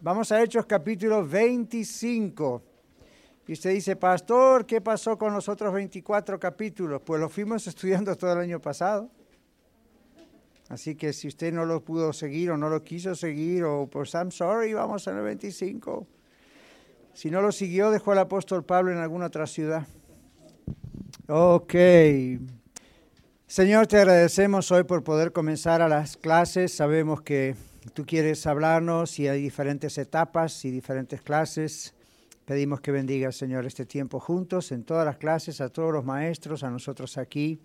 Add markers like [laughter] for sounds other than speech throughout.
Vamos a Hechos capítulo 25. Y usted dice, pastor, ¿qué pasó con los otros 24 capítulos? Pues los fuimos [laughs] estudiando todo el año pasado. Así que si usted no lo pudo seguir o no lo quiso seguir, o pues I'm sorry, vamos al 25. Si no lo siguió, dejó al apóstol Pablo en alguna otra ciudad. Ok. Señor, te agradecemos hoy por poder comenzar a las clases. Sabemos que tú quieres hablarnos y hay diferentes etapas y diferentes clases. Pedimos que bendiga, Señor, este tiempo juntos en todas las clases, a todos los maestros, a nosotros aquí.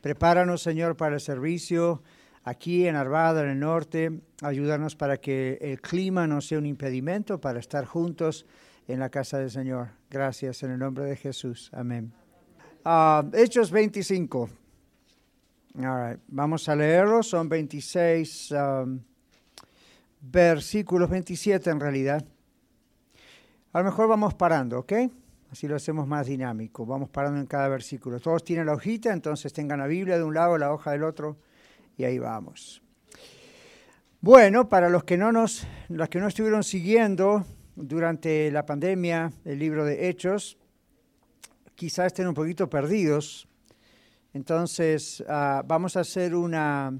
Prepáranos, Señor, para el servicio aquí en Arvada, en el norte. Ayúdanos para que el clima no sea un impedimento para estar juntos en la casa del Señor. Gracias en el nombre de Jesús. Amén. Ah, Hechos 25. Vamos a leerlo. Son 26 um, versículos, 27 en realidad. A lo mejor vamos parando, ¿ok? Así lo hacemos más dinámico. Vamos parando en cada versículo. Todos tienen la hojita, entonces tengan la Biblia de un lado, la hoja del otro, y ahí vamos. Bueno, para los que no nos, los que no estuvieron siguiendo durante la pandemia el libro de Hechos, quizás estén un poquito perdidos entonces, ah, vamos a hacer una,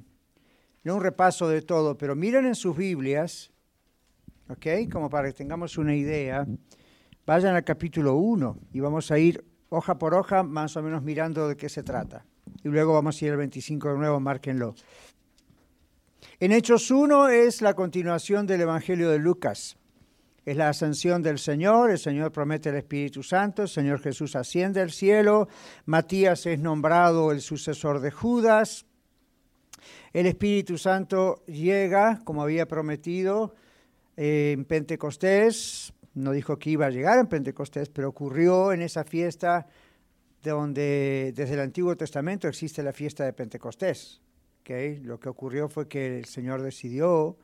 un repaso de todo, pero miren en sus Biblias, ¿ok? Como para que tengamos una idea. Vayan al capítulo 1 y vamos a ir hoja por hoja, más o menos mirando de qué se trata. Y luego vamos a ir al 25 de nuevo, márquenlo. En Hechos 1 es la continuación del Evangelio de Lucas es la ascensión del Señor, el Señor promete el Espíritu Santo, el Señor Jesús asciende al cielo, Matías es nombrado el sucesor de Judas, el Espíritu Santo llega, como había prometido, eh, en Pentecostés, no dijo que iba a llegar en Pentecostés, pero ocurrió en esa fiesta donde desde el Antiguo Testamento existe la fiesta de Pentecostés. Lo que ocurrió fue que el Señor decidió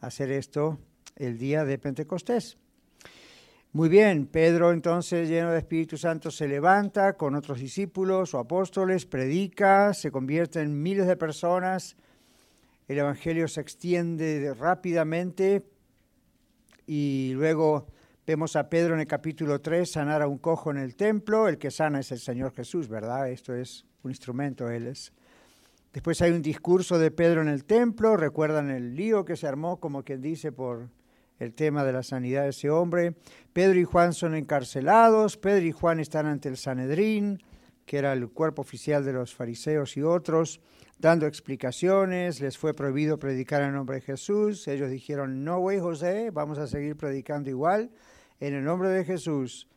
hacer esto el día de Pentecostés. Muy bien, Pedro entonces lleno de Espíritu Santo se levanta con otros discípulos o apóstoles, predica, se convierte en miles de personas, el Evangelio se extiende rápidamente y luego vemos a Pedro en el capítulo 3 sanar a un cojo en el templo, el que sana es el Señor Jesús, ¿verdad? Esto es un instrumento, Él es. Después hay un discurso de Pedro en el templo, recuerdan el lío que se armó, como quien dice, por el tema de la sanidad de ese hombre. Pedro y Juan son encarcelados, Pedro y Juan están ante el Sanedrín, que era el cuerpo oficial de los fariseos y otros, dando explicaciones, les fue prohibido predicar en nombre de Jesús, ellos dijeron, no, güey, José, vamos a seguir predicando igual, en el nombre de Jesús.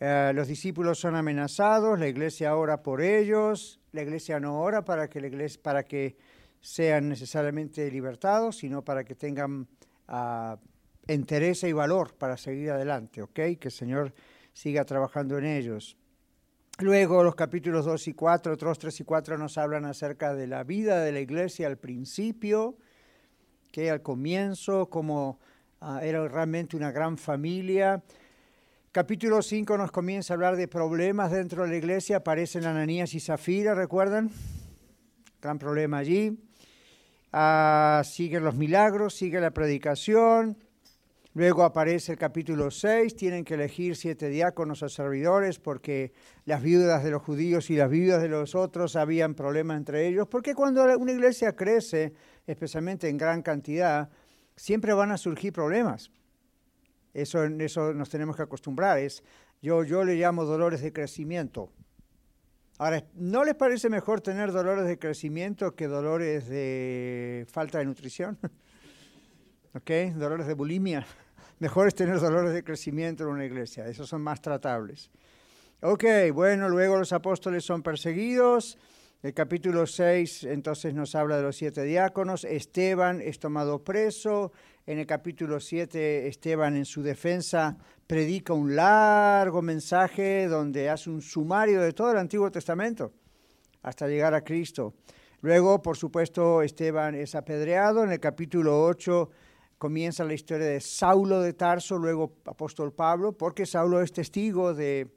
Eh, los discípulos son amenazados, la iglesia ora por ellos, la iglesia no ora para que, la para que sean necesariamente libertados, sino para que tengan uh, entereza y valor para seguir adelante, ¿ok? Que el Señor siga trabajando en ellos. Luego los capítulos 2 y 4, otros 3 y 4 nos hablan acerca de la vida de la iglesia al principio, que al comienzo, como ah, era realmente una gran familia. Capítulo 5 nos comienza a hablar de problemas dentro de la iglesia, aparecen Ananías y Zafira, ¿recuerdan? Gran problema allí. Ah, siguen los milagros, sigue la predicación, Luego aparece el capítulo 6, tienen que elegir siete diáconos o servidores porque las viudas de los judíos y las viudas de los otros habían problemas entre ellos, porque cuando una iglesia crece, especialmente en gran cantidad, siempre van a surgir problemas. Eso, eso nos tenemos que acostumbrar. Es, yo, yo le llamo dolores de crecimiento. Ahora, ¿no les parece mejor tener dolores de crecimiento que dolores de falta de nutrición? [laughs] ¿ok? Dolores de bulimia. [laughs] Mejor es tener dolores de crecimiento en una iglesia, esos son más tratables. Ok, bueno, luego los apóstoles son perseguidos. El capítulo 6 entonces nos habla de los siete diáconos. Esteban es tomado preso. En el capítulo 7 Esteban en su defensa predica un largo mensaje donde hace un sumario de todo el Antiguo Testamento hasta llegar a Cristo. Luego, por supuesto, Esteban es apedreado. En el capítulo 8 comienza la historia de Saulo de Tarso, luego apóstol Pablo, porque Saulo es testigo de,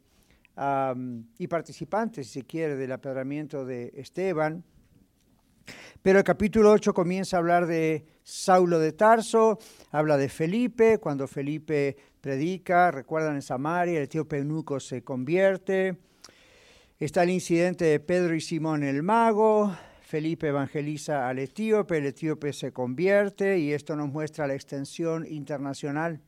y participante, si se quiere, del apedramiento de Esteban. Pero el capítulo 8 comienza a hablar de Saulo de Tarso, habla de Felipe, cuando Felipe predica, recuerdan en Samaria, el tío eunuco se convierte. Está el incidente de Pedro y Simón el mago, Felipe evangeliza al etíope, el etíope se convierte y esto nos muestra la extensión internacional.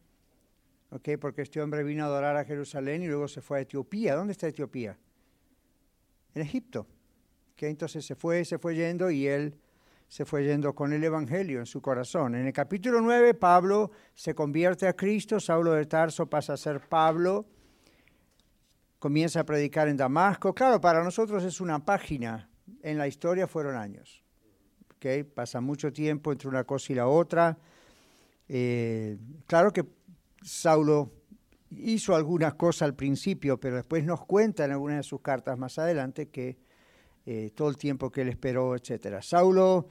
¿ok? Porque este hombre vino a adorar a Jerusalén y luego se fue a Etiopía. ¿Dónde está Etiopía? En Egipto. ¿ok? Entonces se fue, se fue yendo y él se fue yendo con el Evangelio en su corazón. En el capítulo 9, Pablo se convierte a Cristo, Saulo de Tarso pasa a ser Pablo, comienza a predicar en Damasco. Claro, para nosotros es una página, en la historia fueron años. ¿okay? Pasa mucho tiempo entre una cosa y la otra. Eh, claro que Saulo hizo algunas cosas al principio, pero después nos cuenta en algunas de sus cartas más adelante que eh, todo el tiempo que él esperó, etc. Saulo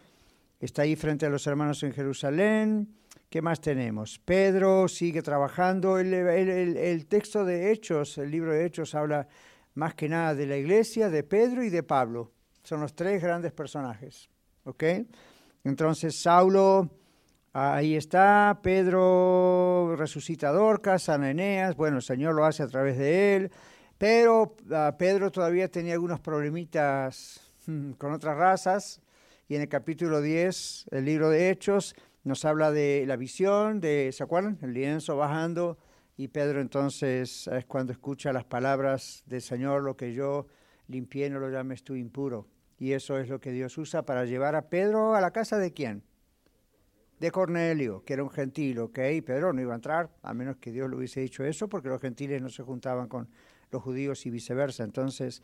está ahí frente a los hermanos en Jerusalén. ¿Qué más tenemos? Pedro sigue trabajando. El, texto de Hechos, el libro de Hechos, habla más que nada de la iglesia, de Pedro y de Pablo. Son los tres grandes personajes. ¿Ok? Entonces, Saulo, ahí está. Pedro resucita a Eneas. Bueno, el Señor lo hace a través de él. Pero ah, Pedro todavía tenía algunos problemitas hmm, con otras razas. Y en el capítulo 10, el libro de Hechos, nos habla de la visión, de, ¿se acuerdan? El lienzo bajando. Y Pedro entonces es cuando escucha las palabras del Señor, lo que yo limpié no lo llames tú impuro. Y eso es lo que Dios usa para llevar a Pedro a la casa de quién? De Cornelio, que era un gentil, ¿ok? Pedro no iba a entrar, a menos que Dios le hubiese dicho eso, porque los gentiles no se juntaban con los judíos y viceversa. Entonces,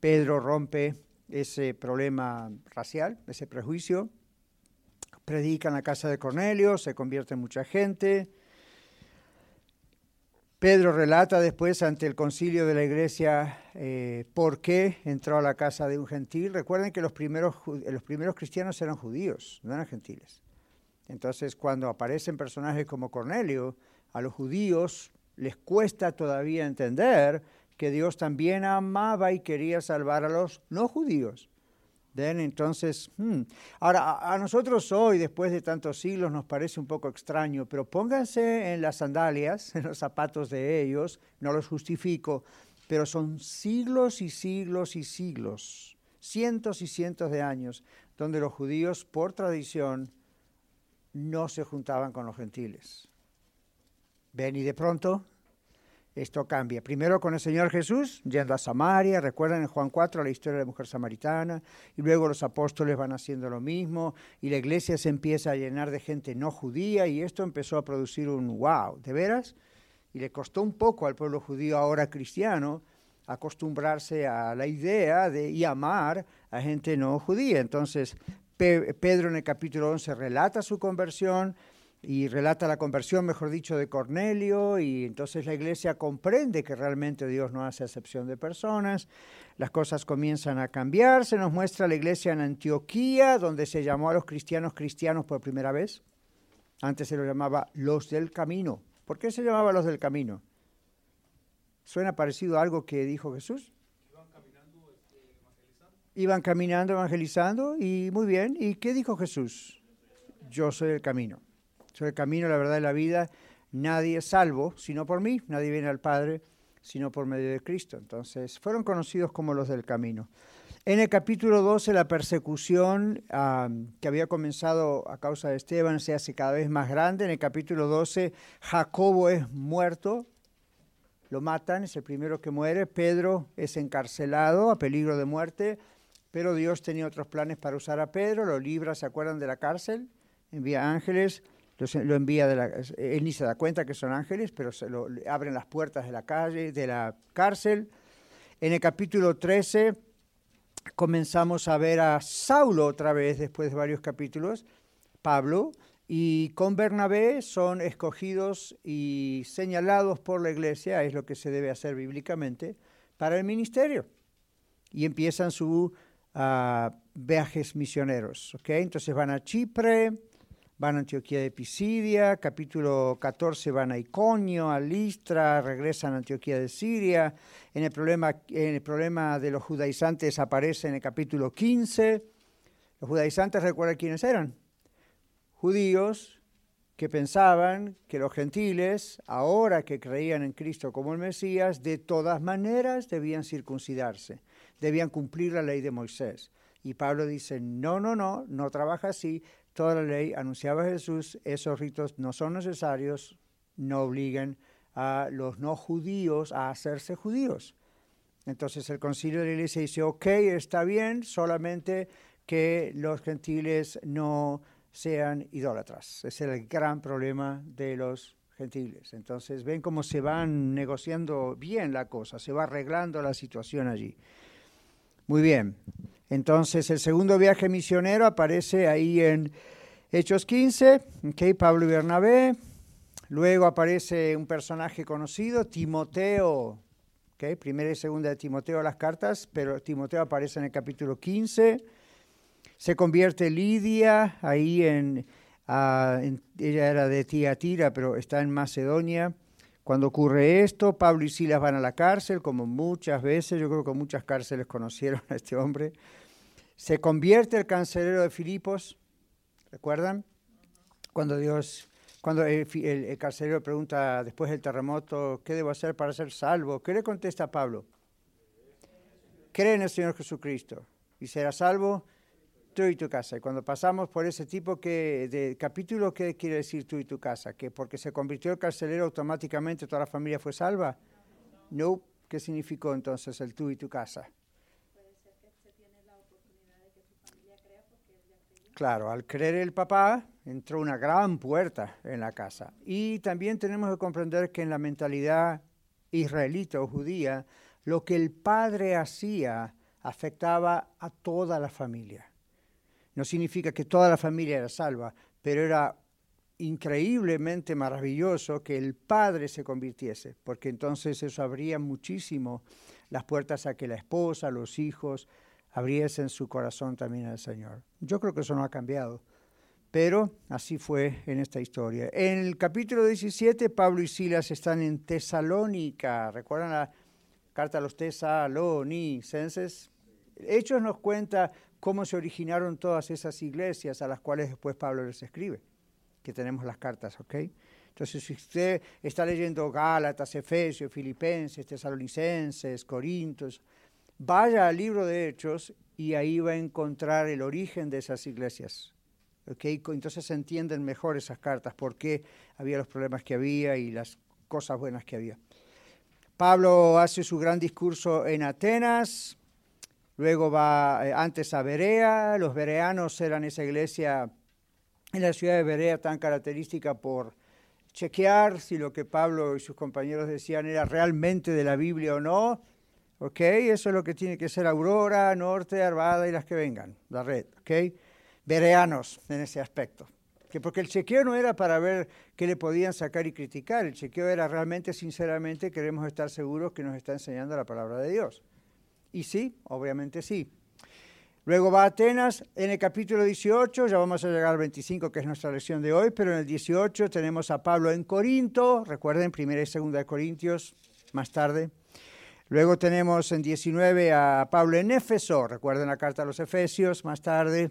Pedro rompe ese problema racial, ese prejuicio, predica en la casa de Cornelio, se convierte en mucha gente, Pedro relata después ante el concilio de la iglesia eh, por qué entró a la casa de un gentil. Recuerden que los primeros, los primeros cristianos eran judíos, no eran gentiles. Entonces, cuando aparecen personajes como Cornelio, a los judíos les cuesta todavía entender que Dios también amaba y quería salvar a los no judíos. Entonces, hmm. ahora a, nosotros hoy, después de tantos siglos, nos parece un poco extraño, pero pónganse en las sandalias, [laughs] en los zapatos de ellos, no los justifico, pero son siglos y siglos y siglos, cientos y cientos de años, donde los judíos, por tradición, no se juntaban con los gentiles. Ven y de pronto esto cambia. Primero con el Señor Jesús, yendo a Samaria, recuerdan en Juan 4 la historia de la mujer samaritana, y luego los apóstoles van haciendo lo mismo, y la iglesia se empieza a llenar de gente no judía, y esto empezó a producir un wow, ¿de veras? Y le costó un poco al pueblo judío ahora cristiano acostumbrarse a la idea de y amar a gente no judía. Entonces, Pedro en el capítulo 11 relata su conversión, y relata la conversión, mejor dicho, de Cornelio, y entonces la iglesia comprende que realmente Dios no hace excepción de personas, las cosas comienzan a cambiar, se nos muestra la iglesia en Antioquía, donde se llamó a los cristianos cristianos por primera vez, antes se lo llamaba los del camino. ¿Por qué se llamaba los del camino? ¿Suena parecido a algo que dijo Jesús? Iban caminando este, evangelizando. Iban caminando evangelizando y muy bien. ¿Y qué dijo Jesús? Yo soy el camino soy el camino, la verdad y la vida. Nadie es salvo sino por mí, nadie viene al Padre sino por medio de Cristo. Entonces, fueron conocidos como los del camino. En el capítulo 12, la persecución que había comenzado a causa de Esteban se hace cada vez más grande. En el capítulo 12, Jacobo es muerto, lo matan, es el primero que muere. Pedro es encarcelado a peligro de muerte, pero Dios tenía otros planes para usar a Pedro, lo libra, ¿se acuerdan de la cárcel? Envía ángeles lo envía él ni se da cuenta que son ángeles, pero se lo, abren las puertas de la calle, de la cárcel. En el capítulo 13 comenzamos a ver a Saulo otra vez, después de varios capítulos, Pablo, y con Bernabé son escogidos y señalados por la iglesia, es lo que se debe hacer bíblicamente, para el ministerio. Y empiezan sus ah, viajes misioneros. ¿okay? Entonces van a Chipre, van a Antioquía de Pisidia, capítulo 14 van a Iconio, a Listra, regresan a Antioquía de Siria, en el problema, en el problema de los judaizantes aparece en el capítulo 15, Los judaizantes recuerdan quiénes eran. Judíos que pensaban que los gentiles, ahora que creían en Cristo como el Mesías, de todas maneras debían circuncidarse, debían cumplir la ley de Moisés. Y Pablo dice, no, no, no, no trabaja así, toda la ley anunciaba a Jesús, esos ritos no son necesarios, no obligan a los no judíos a hacerse judíos. Entonces el concilio de la iglesia dice, ok, está bien, solamente que los gentiles no sean idólatras. Es el gran problema de los gentiles. Entonces ven cómo se van negociando bien la cosa, se va arreglando la situación allí. Muy bien. Entonces el segundo viaje misionero aparece ahí en Hechos 15, okay, Pablo y Bernabé. Luego aparece un personaje conocido, Timoteo. Okay, primera y segunda de Timoteo las cartas, pero Timoteo aparece en el capítulo 15. Se convierte Lidia ahí en, ah, en ella era de Tiatira, pero está en Macedonia. Cuando ocurre esto, Pablo y Silas van a la cárcel, como muchas veces, yo creo que muchas cárceles conocieron a este hombre. Se convierte el cancelero de Filipos, ¿recuerdan? Cuando Dios, cuando el, el, carcelero pregunta después del terremoto, ¿qué debo hacer para ser salvo? ¿Qué le contesta Pablo? Cree en el Señor Jesucristo y será salvo tú y tu casa. Y cuando pasamos por ese tipo que, de capítulo, ¿qué quiere decir tú y tu casa? ¿Que porque se convirtió el carcelero automáticamente toda la familia fue salva? No. ¿Qué significó entonces el tú y tu casa? Claro, al creer el papá entró una gran puerta en la casa. Y también tenemos que comprender que en la mentalidad israelita o judía, lo que el padre hacía afectaba a toda la familia. No significa que toda la familia era salva, pero era increíblemente maravilloso que el padre se convirtiese, porque entonces eso abría muchísimo las puertas a que la esposa, los hijos, abriesen su corazón también al Señor. Yo creo que eso no ha cambiado, pero así fue en esta historia. En el capítulo 17, Pablo y Silas están en Tesalónica. ¿Recuerdan la carta a los tesalonicenses? Hechos nos cuenta cómo se originaron todas esas iglesias a las cuales después Pablo les escribe, que tenemos las cartas, ¿ok? Entonces, si usted está leyendo Gálatas, Efesios, Filipenses, Tesalonicenses, Corintios, vaya al libro de Hechos y ahí va a encontrar el origen de esas iglesias. ¿okay? Entonces se entienden mejor esas cartas, por qué había los problemas que había y las cosas buenas que había. Pablo hace su gran discurso en Atenas, Luego va eh, antes a Berea. Los bereanos eran esa iglesia en la ciudad de Berea tan característica por chequear si lo que Pablo y sus compañeros decían era realmente de la Biblia o no. ¿Ok? Eso es lo que tiene que ser Aurora, Norte, Arvada y las que vengan, la red. ¿Ok? Bereanos en ese aspecto. Que porque el chequeo no era para ver qué le podían sacar y criticar, el chequeo era realmente, sinceramente, queremos estar seguros que nos está enseñando la palabra de Dios. Y sí, obviamente sí. Luego va a Atenas en el capítulo 18, ya vamos a llegar al 25, que es nuestra lección de hoy, pero en el 18 tenemos a Pablo en Corinto, recuerden, primera y segunda de Corintios, más tarde. Luego tenemos en 19 a Pablo en Éfeso, recuerden la carta a los Efesios, más tarde.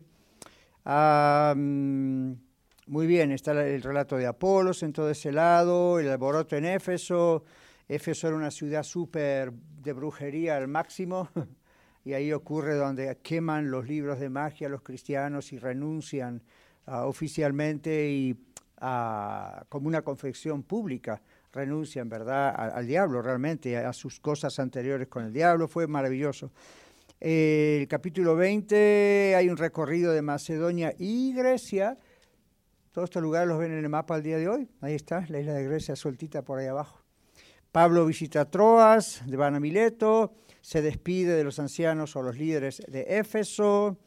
muy bien, está el relato de Apolos en todo ese lado, el alboroto en Éfeso, Éfeso era una ciudad súper de brujería al máximo, [laughs] y ahí ocurre donde queman los libros de magia los cristianos y renuncian ah, oficialmente y ah, como una confección pública renuncian, ¿verdad?, al, diablo realmente, a, sus cosas anteriores con el diablo. Fue maravilloso. el capítulo 20 hay un recorrido de Macedonia y Grecia. Todos estos lugares los ven en el mapa al día de hoy. Ahí está, la isla de Grecia sueltita por ahí abajo. Pablo visita Troas de Banamileto, se despide de los ancianos o los líderes de Éfeso,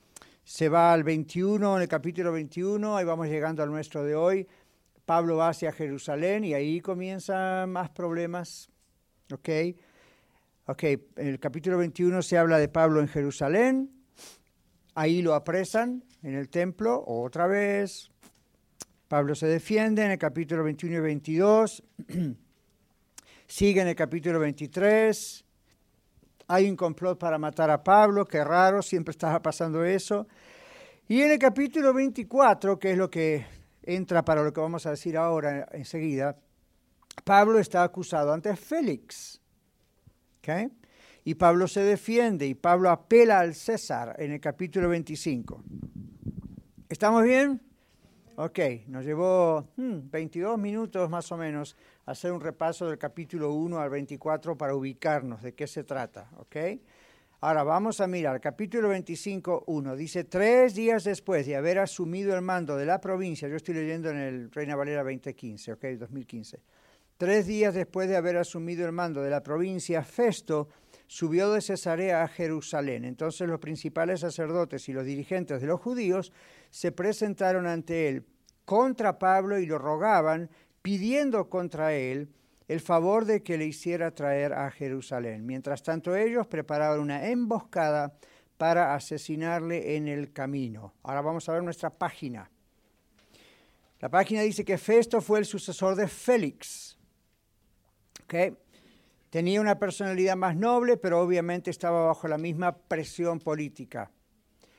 se va al 21, en el capítulo 21, ahí vamos llegando al nuestro de hoy. Pablo va hacia Jerusalén y ahí comienzan más problemas. ¿Ok? Ok, en el capítulo 21 se habla de Pablo en Jerusalén, ahí lo apresan en el templo otra vez. Pablo se defiende en el capítulo 21 y 22. [clears throat] Sigue en el capítulo 23. Hay un complot para matar a Pablo, qué raro, siempre estaba pasando eso. Y en el capítulo 24, que es lo que entra para lo que vamos a decir ahora enseguida, Pablo está acusado ante Félix. Y Pablo se defiende y Pablo apela al César en el capítulo 25. ¿Estamos bien? Ok, nos llevó 22 hmm, minutos más o menos hacer un repaso del capítulo 1 al 24 para ubicarnos de qué se trata. ¿ok? Ahora vamos a mirar, capítulo 25, 1. Dice, tres días después de haber asumido el mando de la provincia, yo estoy leyendo en el Reina Valera 2015, ok, 2015. Tres días después de haber asumido el mando de la provincia, Festo subió de Cesarea a Jerusalén. Entonces los principales sacerdotes y los dirigentes de los judíos se presentaron ante él contra Pablo y lo rogaban, pidiendo contra él el favor de que le hiciera traer a Jerusalén. Mientras tanto ellos preparaban una emboscada para asesinarle en el camino. Ahora vamos a ver nuestra página. La página dice que Festo fue el sucesor de Félix. Tenía una personalidad más noble, pero obviamente estaba bajo la misma presión política.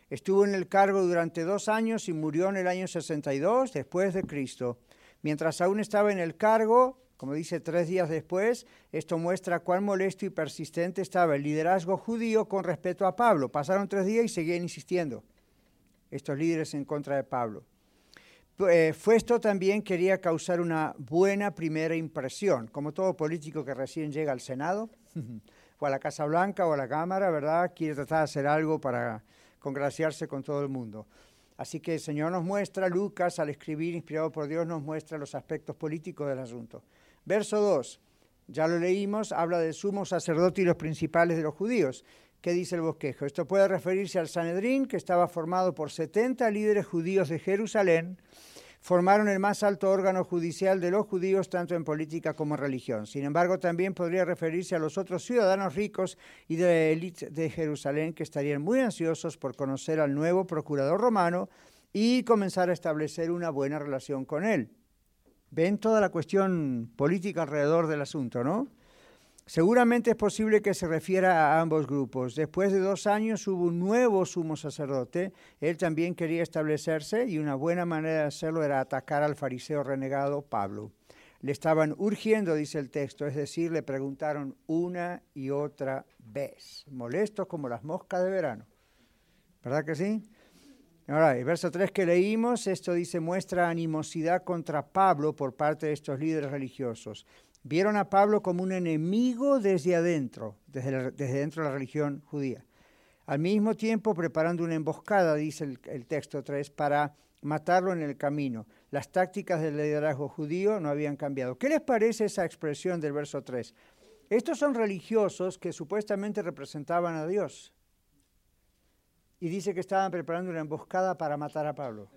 Estuvo en el cargo durante dos años y murió en el año 62 después de Cristo. Mientras aún estaba en el cargo, como dice tres días después, esto muestra cuán molesto y persistente estaba el liderazgo judío con respecto a Pablo. Pasaron tres días y seguían insistiendo estos líderes en contra de Pablo. Eh, Fuesto también quería causar una buena primera impresión, como todo político que recién llega al Senado, [laughs] o a la Casa Blanca o a la Cámara, ¿verdad? Quiere tratar de hacer algo para congraciarse con todo el mundo. Así que el Señor nos muestra, Lucas, al escribir, inspirado por Dios, nos muestra los aspectos políticos del asunto. Verso 2, ya lo leímos, habla del sumo sacerdote y los principales de los judíos. ¿Qué dice el bosquejo? Esto puede referirse al Sanedrín, que estaba formado por 70 líderes judíos de Jerusalén, formaron el más alto órgano judicial de los judíos tanto en política como en religión. Sin embargo, también podría referirse a los otros ciudadanos ricos y de la élite de Jerusalén que estarían muy ansiosos por conocer al nuevo procurador romano y comenzar a establecer una buena relación con él. Ven toda la cuestión política alrededor del asunto, ¿no? Seguramente es posible que se refiera a ambos grupos. Después de dos años hubo un nuevo sumo sacerdote. Él también quería establecerse y una buena manera de hacerlo era atacar al fariseo renegado Pablo. Le estaban urgiendo, dice el texto, es decir, le preguntaron una y otra vez, molestos como las moscas de verano. ¿Verdad que sí? Ahora, el verso 3 que leímos, esto dice, muestra animosidad contra Pablo por parte de estos líderes religiosos. Vieron a Pablo como un enemigo desde adentro, desde, dentro de la religión judía. Al mismo tiempo preparando una emboscada, dice el, el texto 3, para matarlo en el camino. Las tácticas del liderazgo judío no habían cambiado. ¿Qué les parece esa expresión del verso 3? Estos son religiosos que supuestamente representaban a Dios. Y dice que estaban preparando una emboscada para matar a Pablo.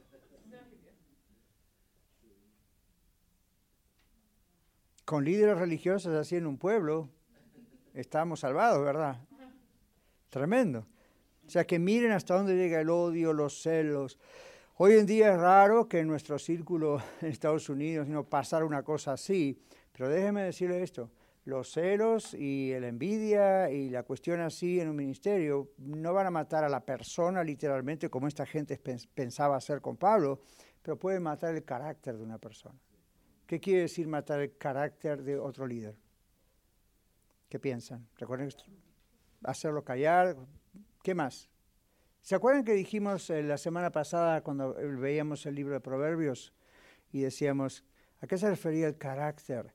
Con líderes religiosos así en un pueblo, estamos salvados, ¿verdad? Tremendo. O sea, que miren hasta dónde llega el odio, los celos. Hoy en día es raro que en nuestro círculo [laughs] en Estados Unidos no pasara una cosa así, pero déjeme decirle esto, los celos y la envidia y la cuestión así en un ministerio no van a matar a la persona literalmente como esta gente pensaba hacer con Pablo, pero pueden matar el carácter de una persona. ¿Qué quiere decir matar el carácter de otro líder? ¿Qué piensan? ¿Recuerden hacerlo callar? ¿Qué más? ¿Se acuerdan que dijimos eh, la semana pasada cuando veíamos el libro de Proverbios y decíamos, ¿a qué se refería el carácter?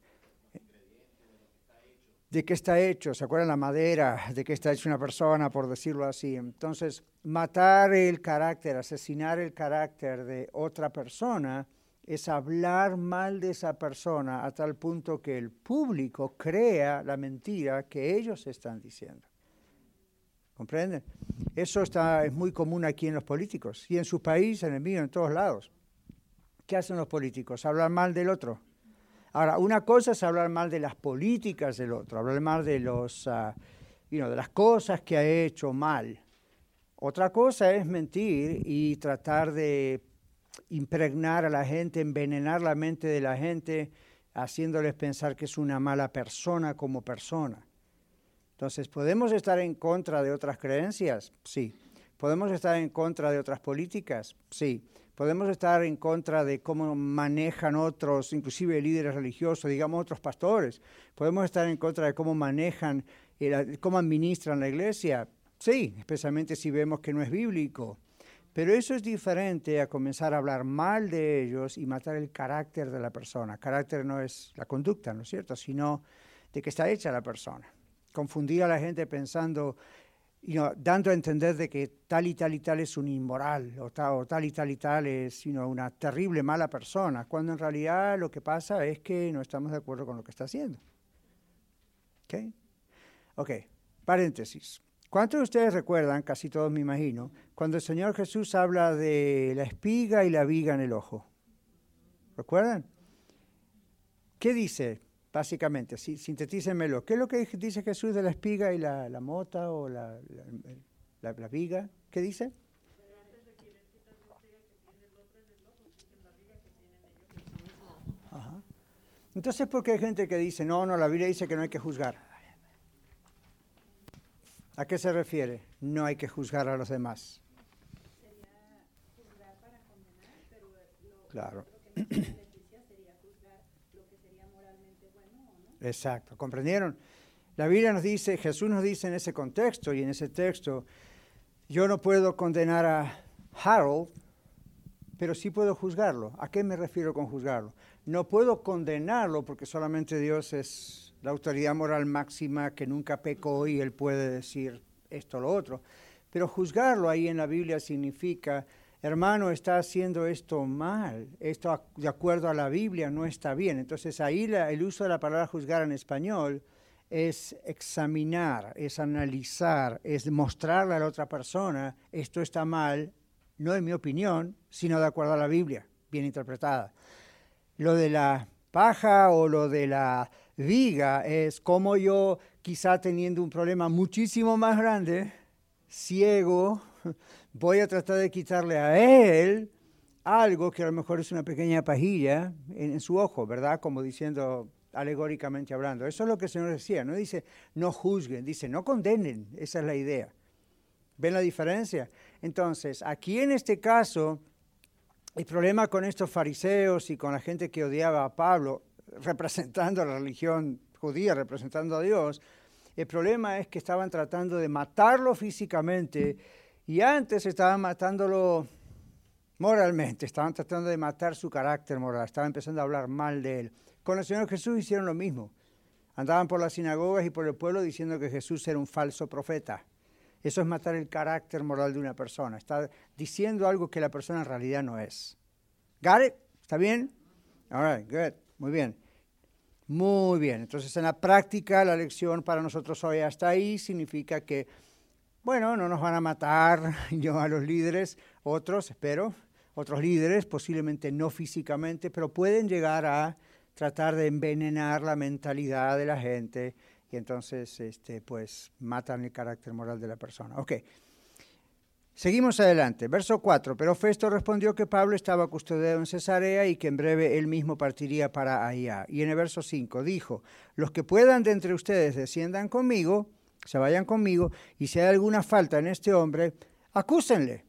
de qué está hecho, ¿se acuerdan la madera? De qué está hecho una persona, por decirlo así. Entonces, matar el carácter, asesinar el carácter de otra persona es hablar mal de esa persona a tal punto que el público crea la mentira que ellos están diciendo. ¿Comprenden? Eso está, es muy común aquí en los políticos y en su país, en el mío, en todos lados. ¿Qué hacen los políticos? Hablar mal del otro. Ahora, una cosa es hablar mal de las políticas del otro, hablar mal de, los, uh, de las cosas que ha hecho mal. Otra cosa es mentir y tratar de impregnar a la gente, envenenar la mente de la gente, haciéndoles pensar que es una mala persona como persona. Entonces, ¿podemos estar en contra de otras creencias? Sí, ¿Podemos estar en contra de otras políticas? Sí. Podemos estar en contra de cómo manejan otros, inclusive líderes religiosos, digamos otros pastores. Podemos estar en contra de cómo manejan, cómo administran la iglesia. Sí, especialmente si vemos que no es bíblico. Pero eso es diferente a comenzar a hablar mal de ellos y matar el carácter de la persona. Carácter no es la conducta, ¿no es cierto? Sino de que está hecha la persona. Confundir a la gente pensando, dando a entender de que tal y tal y tal es un inmoral o tal, y tal y tal es una terrible mala persona, cuando en realidad lo que pasa es que no estamos de acuerdo con lo que está haciendo. ¿Ok? Ok, paréntesis. ¿Cuántos de ustedes recuerdan, casi todos me imagino, cuando el Señor Jesús habla de la espiga y la viga en el ojo? ¿Recuerdan? ¿Qué dice, básicamente? Sí, sintetícenmelo. ¿Qué es lo que dice Jesús de la espiga y la, mota o la, la, viga? ¿Qué dice? Entonces, ¿por qué hay gente que dice, no, no, la Biblia dice que no hay que juzgar? ¿A qué se refiere? No hay que juzgar a los demás. Sería juzgar para condenar, pero lo, claro. lo que beneficia sería juzgar lo que sería moralmente bueno o no. Exacto, ¿comprendieron? La Biblia nos dice, Jesús nos dice en ese contexto y en ese texto, yo no puedo condenar a Harold, pero sí puedo juzgarlo. ¿A qué me refiero con juzgarlo? No puedo condenarlo porque solamente Dios es la autoridad moral máxima que nunca pecó y él puede decir esto o lo otro. Pero juzgarlo ahí en la Biblia significa, hermano, está haciendo esto mal, esto de acuerdo a la Biblia no está bien. Entonces ahí el uso de la palabra juzgar en español es examinar, es analizar, es mostrarle a la otra persona, esto está mal, no en mi opinión, sino de acuerdo a la Biblia, bien interpretada. Lo de la paja o lo de la viga es como yo, quizá teniendo un problema muchísimo más grande, ciego, [laughs] voy a tratar de quitarle a él algo que a lo mejor es una pequeña pajilla en, su ojo, ¿verdad? Como diciendo alegóricamente hablando. Eso es lo que el Señor decía, no dice no juzguen, dice no condenen, esa es la idea. ¿Ven la diferencia? Entonces, aquí en este caso, el problema con estos fariseos y con la gente que odiaba a Pablo representando a la religión judía, representando a Dios. El problema es que estaban tratando de matarlo físicamente y antes estaban matándolo moralmente, estaban tratando de matar su carácter moral, estaban empezando a hablar mal de él. Con el Señor Jesús hicieron lo mismo. Andaban por las sinagogas y por el pueblo diciendo que Jesús era un falso profeta. Eso es matar el carácter moral de una persona. Está diciendo algo que la persona en realidad no es. ¿Got? ¿Está bien? All right, good. Muy bien. Muy bien. Entonces, en la práctica, la lección para nosotros hoy hasta ahí significa que, bueno, no nos van a matar [laughs] yo a los líderes, otros, espero, otros líderes, posiblemente no físicamente, pero pueden llegar a tratar de envenenar la mentalidad de la gente y entonces, este, pues, matan el carácter moral de la persona. Ok. Seguimos adelante. Verso 4. Pero Festo respondió que Pablo estaba custodiado en Cesarea y que en breve él mismo partiría para allá. Y en el verso 5 dijo, los que puedan de entre ustedes desciendan conmigo, se vayan conmigo, y si hay alguna falta en este hombre, acúsenle.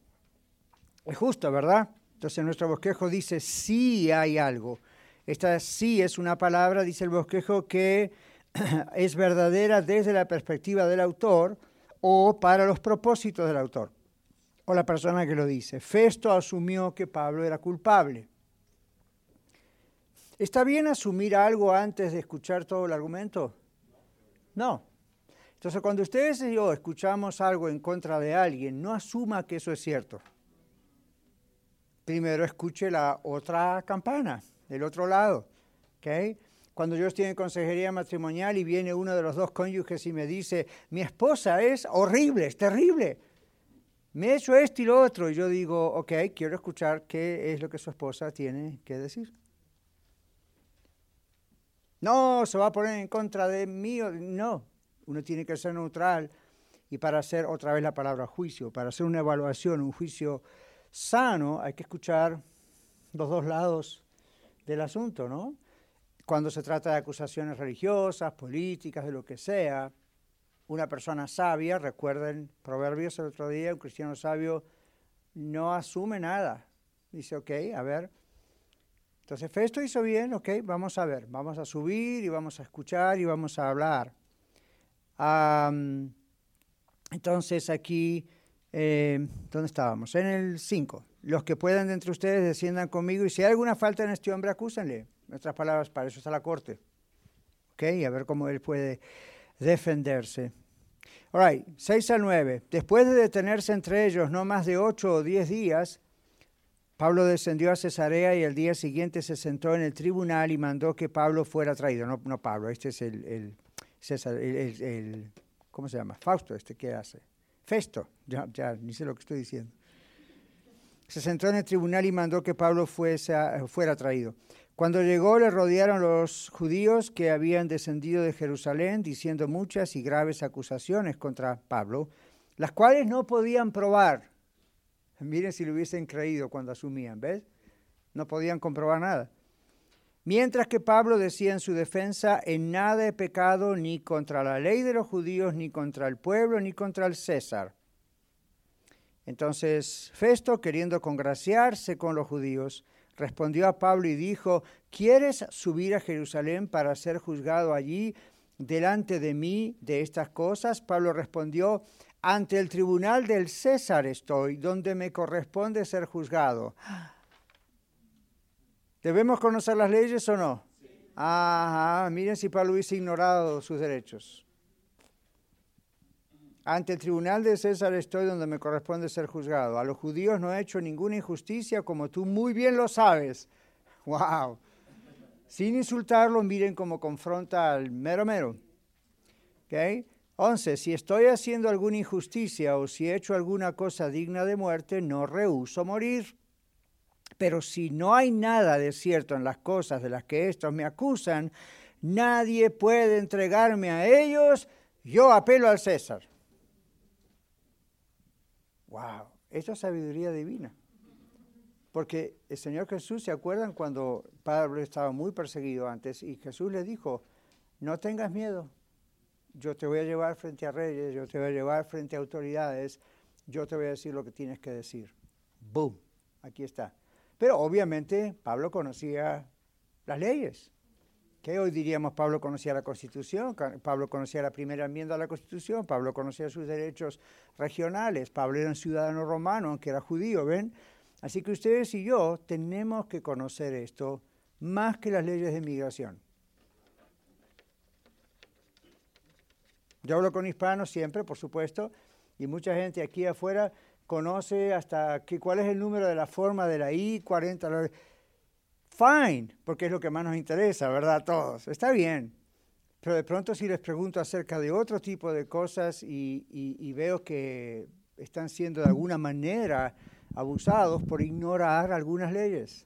Es justo, ¿verdad? Entonces nuestro bosquejo dice, sí hay algo. Esta sí es una palabra, dice el bosquejo, que [clears throat] es verdadera desde la perspectiva del autor o para los propósitos del autor o la persona que lo dice. Festo asumió que Pablo era culpable. ¿Está bien asumir algo antes de escuchar todo el argumento? No. Entonces, cuando ustedes escuchamos algo en contra de alguien, no asuma que eso es cierto. Primero escuche la otra campana, del otro lado. ¿okay? Cuando yo estoy en consejería matrimonial y viene uno de los dos cónyuges y me dice, mi esposa es horrible, es terrible, me he hecho esto y lo otro. Y yo digo, ok, quiero escuchar qué es lo que su esposa tiene que decir. No, se va a poner en contra de mí. No, uno tiene que ser neutral. Y para hacer otra vez la palabra juicio, para hacer una evaluación, un juicio sano, hay que escuchar los dos lados del asunto, ¿no? Cuando se trata de acusaciones religiosas, políticas, de lo que sea, una persona sabia, recuerden Proverbios el otro día, un cristiano sabio no asume nada. Dice, ok, a ver. Entonces Festo hizo bien, ok, vamos a ver, vamos a subir y vamos a escuchar y vamos a hablar. entonces aquí, eh, ¿dónde estábamos? En el 5. Los que puedan de entre ustedes desciendan conmigo y si hay alguna falta en este hombre, acúsenle. Nuestras palabras, para eso está la corte. Ok, a ver cómo él puede defenderse. All right, 6 a 9. Después de detenerse entre ellos no más de 8 o 10 días, Pablo descendió a Cesarea y el día siguiente se sentó en el tribunal y mandó que Pablo fuera traído. No, no Pablo, este es el, el el, el, ¿cómo se llama? Fausto, este que hace. Festo, ya, ya, ni sé lo que estoy diciendo. Se sentó en el tribunal y mandó que Pablo fuese, fuera traído. Cuando llegó le rodearon los judíos que habían descendido de Jerusalén diciendo muchas y graves acusaciones contra Pablo, las cuales no podían probar. Miren si lo hubiesen creído cuando asumían, ¿ves? No podían comprobar nada. Mientras que Pablo decía en su defensa, en nada he pecado ni contra la ley de los judíos, ni contra el pueblo, ni contra el César. Entonces Festo, queriendo congraciarse con los judíos, respondió a Pablo y dijo, ¿quieres subir a Jerusalén para ser juzgado allí delante de mí de estas cosas? Pablo respondió, ante el tribunal del César estoy, donde me corresponde ser juzgado. ¿Debemos conocer las leyes o no? Ajá, miren si Pablo hubiese ignorado sus derechos. Ante el tribunal de César estoy donde me corresponde ser juzgado. A los judíos no he hecho ninguna injusticia, como tú muy bien lo sabes. ¡Wow! Sin insultarlo, miren cómo confronta al mero mero. ¿Okay? 11. Si estoy haciendo alguna injusticia o si he hecho alguna cosa digna de muerte, no rehuso morir. Pero si no hay nada de cierto en las cosas de las que estos me acusan, nadie puede entregarme a ellos, yo apelo al César. Wow, esto es sabiduría divina. Porque el Señor Jesús, ¿se acuerdan cuando Pablo estaba muy perseguido antes y Jesús le dijo, no tengas miedo, yo te voy a llevar frente a reyes, yo te voy a llevar frente a autoridades, yo te voy a decir lo que tienes que decir. ¡Boom! Aquí está. Pero obviamente Pablo conocía las leyes. ¿Qué hoy diríamos Pablo conocía la Constitución, Pablo conocía la primera enmienda de la Constitución, Pablo conocía sus derechos regionales, Pablo era un ciudadano romano, aunque era judío, ¿ven? Así que ustedes y yo tenemos que conocer esto más que las leyes de migración. Yo hablo con hispanos siempre, por supuesto, y mucha gente aquí afuera conoce hasta que, cuál es el número de la forma de la I-40. Fine, porque es lo que más nos interesa, ¿verdad? A todos. Está bien. Pero de pronto si les pregunto acerca de otro tipo de cosas y, veo que están siendo de alguna manera abusados por ignorar algunas leyes.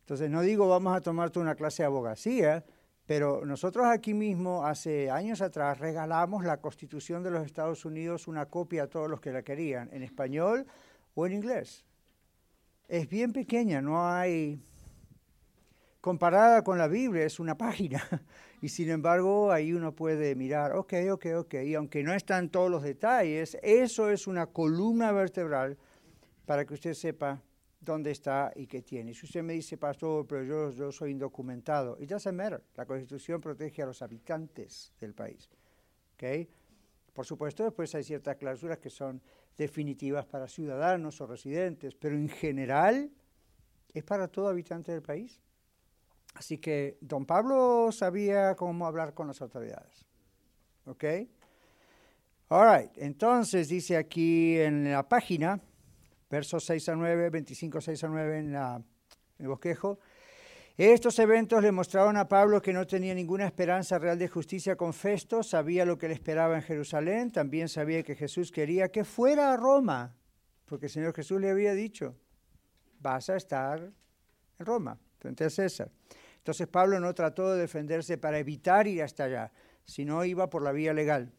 Entonces no digo vamos a tomarte una clase de abogacía, pero nosotros aquí mismo hace años atrás regalamos la Constitución de los Estados Unidos una copia a todos los que la querían, en español o en inglés. Es bien pequeña, no hay comparada con la Biblia es una página. [laughs] Y sin embargo, ahí uno puede mirar, ok, ok, ok, y aunque no están todos los detalles, eso es una columna vertebral para que usted sepa dónde está y qué tiene. Si usted me dice, pastor, pero yo, yo soy indocumentado, it doesn't matter. La Constitución protege a los habitantes del país. ¿okay? Por supuesto, después hay ciertas cláusulas que son definitivas para ciudadanos o residentes, pero en general es para todo habitante del país. Así que don Pablo sabía cómo hablar con las autoridades. ¿Ok? All right. Entonces dice aquí en la página, versos 6 a 9, 25, 6 a 9 en, en el bosquejo, estos eventos le mostraron a Pablo que no tenía ninguna esperanza real de justicia con Festo, sabía lo que le esperaba en Jerusalén, también sabía que Jesús quería que fuera a Roma, porque el Señor Jesús le había dicho, vas a estar en Roma, frente a César. Entonces Pablo no trató de defenderse para evitar ir hasta allá, sino iba por la vía legal.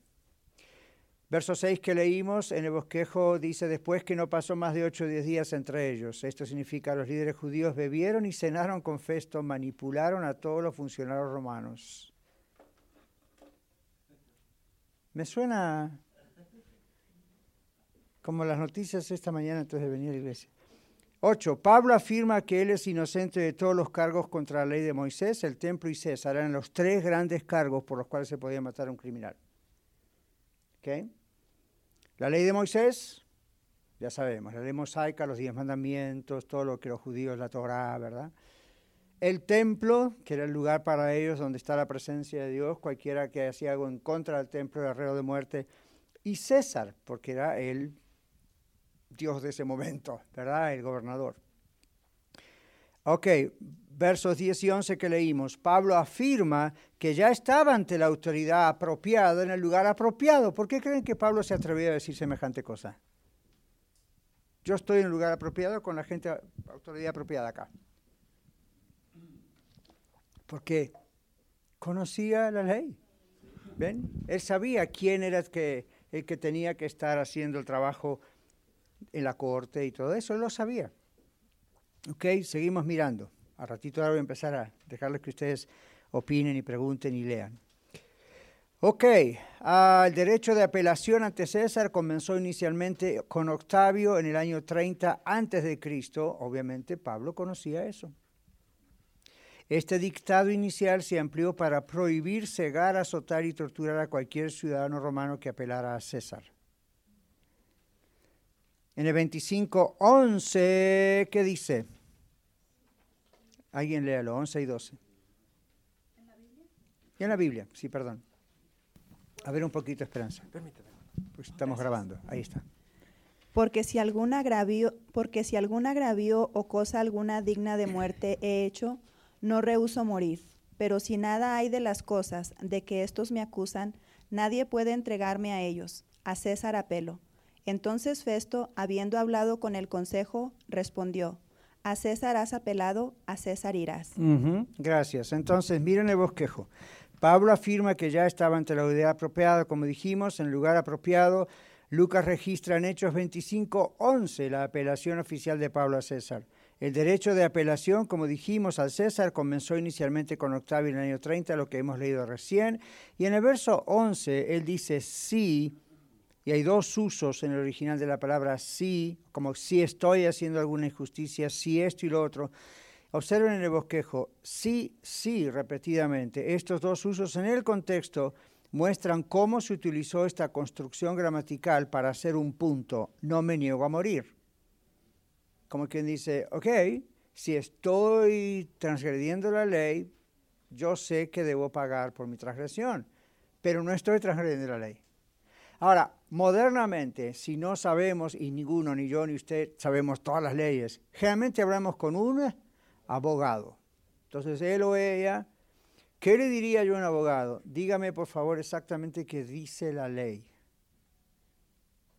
Verso 6 que leímos en el bosquejo dice después que no pasó más de ocho o diez días entre ellos. Esto significa los líderes judíos bebieron y cenaron con Festo, manipularon a todos los funcionarios romanos. Me suena como las noticias esta mañana antes de venir a la iglesia. 8. Pablo afirma que él es inocente de todos los cargos contra la ley de Moisés, el templo y César. Eran los tres grandes cargos por los cuales se podía matar a un criminal. ¿Okay? La ley de Moisés, ya sabemos, la ley mosaica, los diez mandamientos, todo lo que los judíos, la Torah, ¿verdad? El templo, que era el lugar para ellos donde está la presencia de Dios, cualquiera que hacía algo en contra del templo era reo de muerte. Y César, porque era el Dios de ese momento, ¿verdad? El gobernador. Ok, versos 10 y 11 que leímos. Pablo afirma que ya estaba ante la autoridad apropiada, en el lugar apropiado. ¿Por qué creen que Pablo se atrevía a decir semejante cosa? Yo estoy en el lugar apropiado con la gente, autoridad apropiada acá. Porque conocía la ley. ¿Ven? Él sabía quién era el que, el que tenía que estar haciendo el trabajo en la corte y todo eso, él lo sabía. Ok, seguimos mirando. A ratito ahora voy a empezar a dejarles que ustedes opinen y pregunten y lean. Ok, el derecho de apelación ante César comenzó inicialmente con Octavio en el año 30 antes de Cristo. Obviamente Pablo conocía eso. Este dictado inicial se amplió para prohibir, cegar, azotar y torturar a cualquier ciudadano romano que apelara a César. En el 25.11, ¿qué dice? Alguien léalo, 11 y 12. ¿En la Biblia? Y en la Biblia, sí, perdón. A ver un poquito, Esperanza. Permíteme. Pues estamos grabando, ahí está. Porque si algún agravio, porque si algún agravio o cosa alguna digna de muerte he hecho, no rehuso morir. Pero si nada hay de las cosas de que estos me acusan, nadie puede entregarme a ellos. A César apelo entonces Festo, habiendo hablado con el consejo, respondió, a César has apelado, a César irás. Gracias. Entonces, miren el bosquejo. Pablo afirma que ya estaba ante la audiencia apropiada, como dijimos, en el lugar apropiado. Lucas registra en Hechos 25, 11 la apelación oficial de Pablo a César. El derecho de apelación, como dijimos, al César comenzó inicialmente con Octavio en el año 30, lo que hemos leído recién. Y en el verso 11, él dice sí y hay dos usos en el original de la palabra sí, como si estoy haciendo alguna injusticia, si esto y lo otro. Observen en el bosquejo, sí, sí, repetidamente. Estos dos usos en el contexto muestran cómo se utilizó esta construcción gramatical para hacer un punto, no me niego a morir. Como quien dice, ok, si estoy transgrediendo la ley, yo sé que debo pagar por mi transgresión, pero no estoy transgrediendo la ley. Ahora, modernamente, si no sabemos, y ninguno, ni yo, ni usted, sabemos todas las leyes, generalmente hablamos con un abogado. Entonces, él o ella, ¿qué le diría yo a un abogado? Dígame, por favor, exactamente qué dice la ley.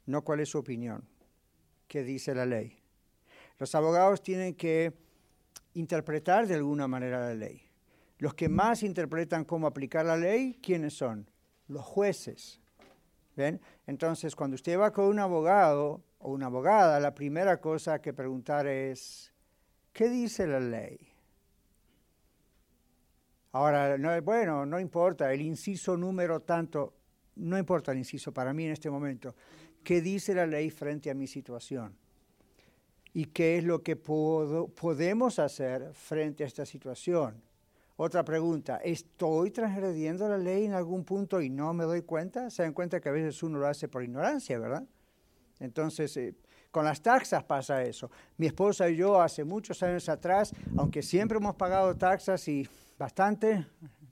No cuál es su opinión, qué dice la ley. Los abogados tienen que interpretar de alguna manera la ley. Los que más interpretan cómo aplicar la ley, ¿quiénes son? Los jueces. Entonces, cuando usted va con un abogado o una abogada, la primera cosa que preguntar es, ¿qué dice la ley? Ahora, no, bueno, no importa, el inciso número tanto, no importa el inciso para mí en este momento. ¿Qué dice la ley frente a mi situación? ¿Y qué es lo que podemos hacer frente a esta situación? Otra pregunta, ¿estoy transgrediendo la ley en algún punto y no me doy cuenta? Se dan cuenta que a veces uno lo hace por ignorancia, ¿verdad? Entonces, eh, con las taxas pasa eso. Mi esposa y yo hace muchos años atrás, aunque siempre hemos pagado taxas y bastante,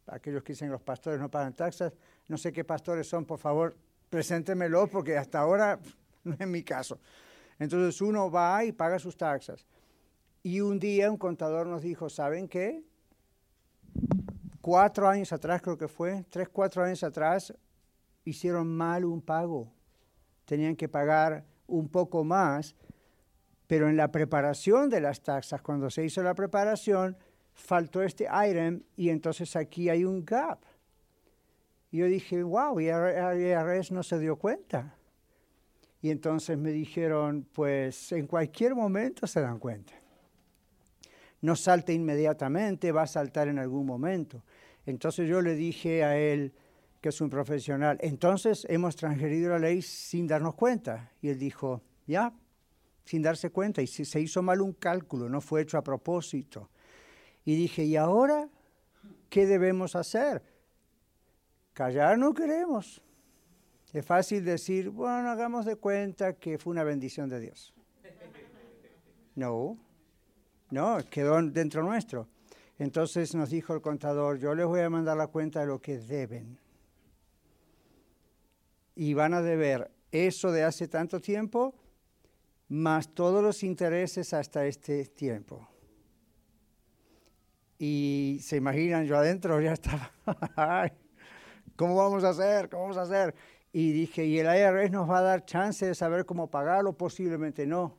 aquellos que dicen los pastores no pagan taxas, no sé qué pastores son, por favor, preséntemelo porque hasta ahora [laughs] no es mi caso. Entonces uno va y paga sus taxas. Y un día un contador nos dijo, ¿saben qué? Cuatro años atrás, creo que fue, tres, cuatro años atrás, hicieron mal un pago. Tenían que pagar un poco más, pero en la preparación de las taxas, cuando se hizo la preparación, faltó este item y entonces aquí hay un gap. Yo dije, wow, y IRS no se dio cuenta. Y entonces me dijeron, pues en cualquier momento se dan cuenta. No salte inmediatamente, va a saltar en algún momento. Entonces yo le dije a él, que es un profesional, entonces hemos transgredido la ley sin darnos cuenta. Y él dijo, ya, sin darse cuenta, y se hizo mal un cálculo, no fue hecho a propósito. Y dije, ¿y ahora qué debemos hacer? Callar no queremos. Es fácil decir, bueno, hagamos de cuenta que fue una bendición de Dios. [laughs] No, no, quedó dentro nuestro. Entonces nos dijo el contador, yo les voy a mandar la cuenta de lo que deben. Y van a deber eso de hace tanto tiempo, más todos los intereses hasta este tiempo. Y se imaginan, yo adentro ya estaba, [laughs] ¿cómo vamos a hacer? ¿Cómo vamos a hacer? Y dije, ¿y el IRS nos va a dar chance de saber cómo pagarlo? Posiblemente no.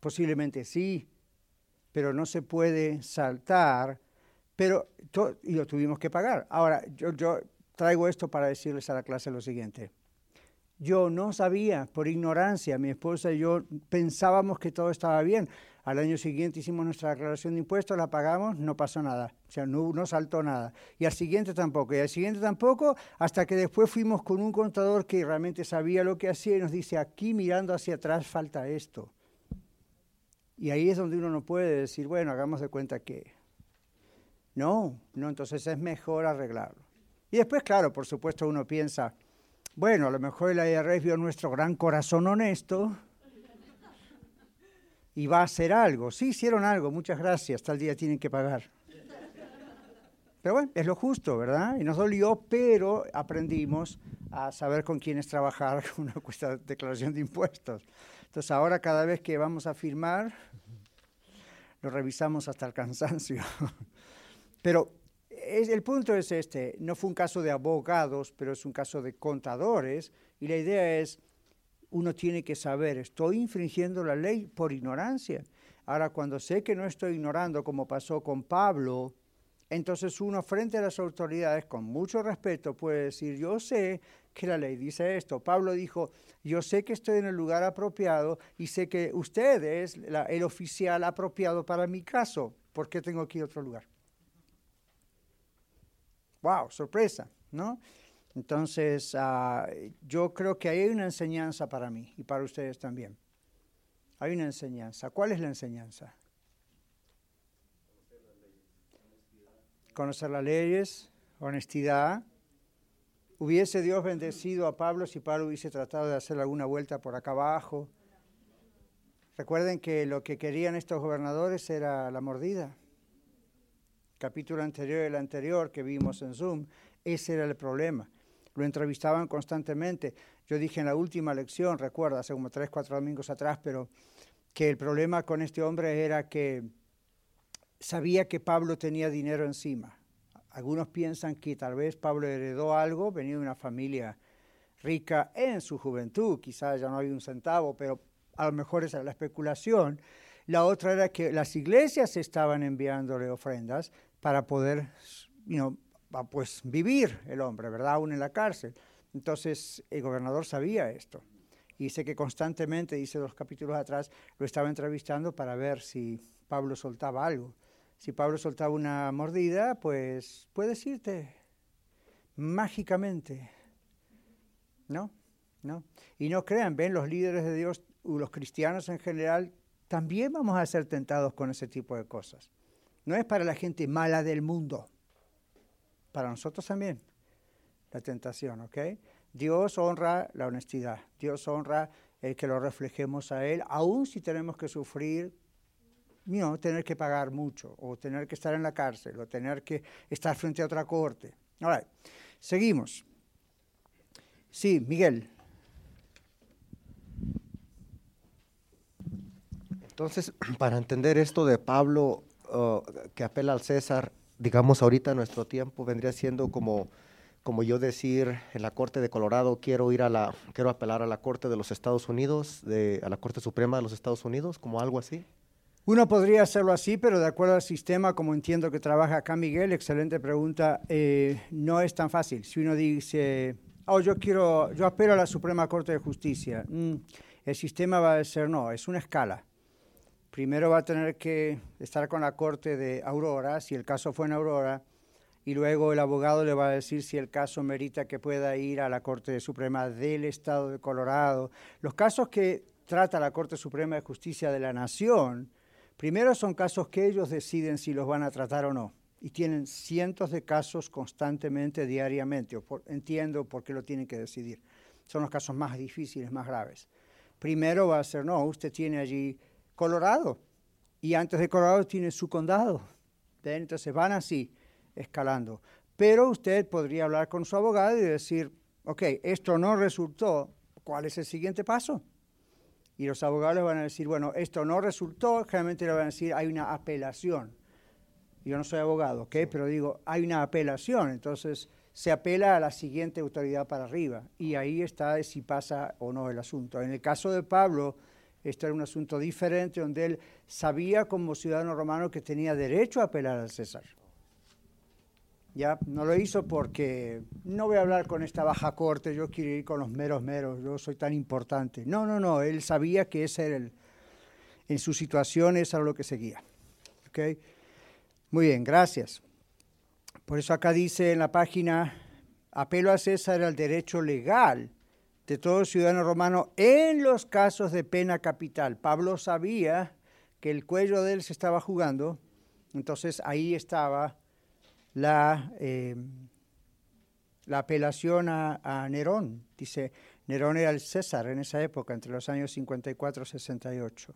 Posiblemente sí, pero no se puede saltar. Pero y lo tuvimos que pagar. Ahora, yo, traigo esto para decirles a la clase lo siguiente. Yo no sabía, por ignorancia, mi esposa y yo pensábamos que todo estaba bien. Al año siguiente hicimos nuestra declaración de impuestos, la pagamos, no pasó nada. O sea, no, no saltó nada. Y al siguiente tampoco. Y al siguiente tampoco, hasta que después fuimos con un contador que realmente sabía lo que hacía y nos dice, aquí mirando hacia atrás falta esto. Y ahí es donde uno no puede decir, bueno, hagamos de cuenta que... No, no, entonces es mejor arreglarlo. Y después, claro, por supuesto uno piensa, bueno, a lo mejor el IRS vio nuestro gran corazón honesto y va a hacer algo. Sí, hicieron algo, muchas gracias, tal día tienen que pagar. Pero bueno, es lo justo, ¿verdad? Y nos dolió, pero aprendimos a saber con quiénes trabajar con [laughs] una declaración de impuestos. Entonces ahora cada vez que vamos a firmar, lo revisamos hasta el cansancio. [laughs] Pero el punto es este, no fue un caso de abogados, pero es un caso de contadores, y la idea es, uno tiene que saber, estoy infringiendo la ley por ignorancia. Ahora, cuando sé que no estoy ignorando, como pasó con Pablo, entonces uno frente a las autoridades, con mucho respeto, puede decir, yo sé que la ley dice esto. Pablo dijo, yo sé que estoy en el lugar apropiado y sé que usted es el oficial apropiado para mi caso. ¿Por qué tengo que ir a otro lugar? wow, sorpresa, ¿no? Entonces, ah, yo creo que hay una enseñanza para mí y para ustedes también. Hay una enseñanza. ¿Cuál es la enseñanza? Conocer las leyes, honestidad. ¿Hubiese Dios bendecido a Pablo si Pablo hubiese tratado de hacer alguna vuelta por acá abajo? Recuerden que lo que querían estos gobernadores era la mordida capítulo anterior y el anterior que vimos en Zoom, ese era el problema. Lo entrevistaban constantemente. Yo dije en la última lección, recuerda, hace como tres, cuatro domingos atrás, pero que el problema con este hombre era que sabía que Pablo tenía dinero encima. Algunos piensan que tal vez Pablo heredó algo, venía de una familia rica en su juventud, quizás ya no había un centavo, pero a lo mejor esa era la especulación. La otra era que las iglesias estaban enviándole ofrendas, para poder, you pues vivir el hombre, ¿verdad? Aún en la cárcel. Entonces el gobernador sabía esto. Y sé que constantemente, dice dos capítulos atrás, lo estaba entrevistando para ver si Pablo soltaba algo. Si Pablo soltaba una mordida, pues puedes irte mágicamente. ¿No? ¿No? Y no crean, ven, los líderes de Dios, los cristianos en general, también vamos a ser tentados con ese tipo de cosas. No es para la gente mala del mundo, para nosotros también la tentación, ¿ok? Dios honra la honestidad, Dios honra el que lo reflejemos a Él, aun si tenemos que sufrir, no, tener que pagar mucho, o tener que estar en la cárcel, o tener que estar frente a otra corte. Ahora, seguimos. Sí, Miguel. Entonces, [clears throat] para entender esto de Pablo, que apela al César, digamos ahorita nuestro tiempo vendría siendo como, como yo decir en la Corte de Colorado quiero ir a la, quiero apelar a la Corte de los Estados Unidos, de, a la Corte Suprema de los Estados Unidos, como algo así. Uno podría hacerlo así, pero de acuerdo al sistema, como entiendo que trabaja acá Miguel, excelente pregunta, eh, no es tan fácil. Si uno dice, oh, yo quiero, yo apelo a la Suprema Corte de Justicia, mm, el sistema va a ser no, es una escala primero va a tener que estar con la corte de Aurora, si el caso fue en Aurora, y luego el abogado le va a decir si el caso merita que pueda ir a la Corte Suprema del Estado de Colorado. Los casos que trata la Corte Suprema de Justicia de la Nación, primero son casos que ellos deciden si los van a tratar o no. Y tienen cientos de casos constantemente, diariamente. entiendo por qué lo tienen que decidir. Son los casos más difíciles, más graves. Primero va a ser, no, usted tiene allí Colorado. Y antes de Colorado tiene su condado. Entonces van así escalando. Pero usted podría hablar con su abogado y decir, ok, esto no resultó, ¿cuál es el siguiente paso? Y los abogados van a decir, bueno, esto no resultó, generalmente le van a decir, hay una apelación. Yo no soy abogado, ¿ok? Pero digo, hay una apelación, entonces se apela a la siguiente autoridad para arriba. Y ahí está si pasa o no el asunto. En el caso de Pablo, esto era un asunto diferente, donde él sabía como ciudadano romano que tenía derecho a apelar al César. Ya, no lo hizo porque no voy a hablar con esta baja corte, yo quiero ir con los meros meros, yo soy tan importante. No, no, no, él sabía que ese era el, en su situación eso era lo que seguía. ¿Okay? Muy bien, gracias. Por eso acá dice en la página, apelo a César al derecho legal de todo ciudadano romano en los casos de pena capital. Pablo sabía que el cuello de él se estaba jugando, entonces ahí estaba la, eh, la apelación a, Nerón. Dice, Nerón era el César en esa época, entre los años 54 y 68.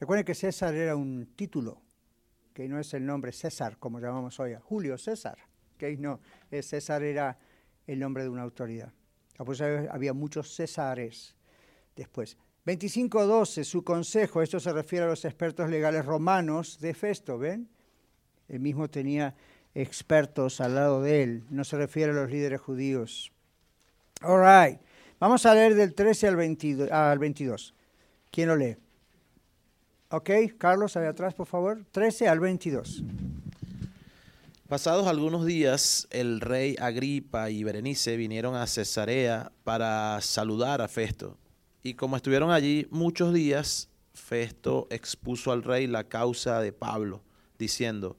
Recuerden que César era un título, que no es el nombre César, como llamamos hoy, Julio César. que No, César era el nombre de una autoridad. Había muchos Césares después. 25.12, su consejo, esto se refiere a los expertos legales romanos de Festo, ¿ven? Él mismo tenía expertos al lado de él, no se refiere a los líderes judíos. All. Vamos a leer del 13 al 22. Al 22. ¿Quién lo lee? Ok, Carlos, ahí atrás, por favor. 13 al 22. Pasados algunos días, el rey Agripa y Berenice vinieron a Cesarea para saludar a Festo. Y como estuvieron allí muchos días, Festo expuso al rey la causa de Pablo, diciendo,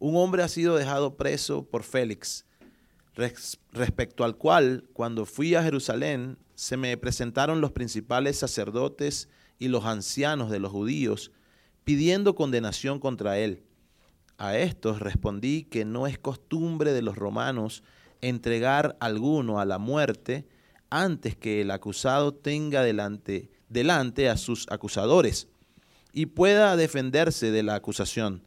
un hombre ha sido dejado preso por Félix, respecto al cual, cuando fui a Jerusalén, se me presentaron los principales sacerdotes y los ancianos de los judíos, pidiendo condenación contra él. A estos respondí que no es costumbre de los romanos entregar alguno a la muerte antes que el acusado tenga delante, delante a sus acusadores y pueda defenderse de la acusación.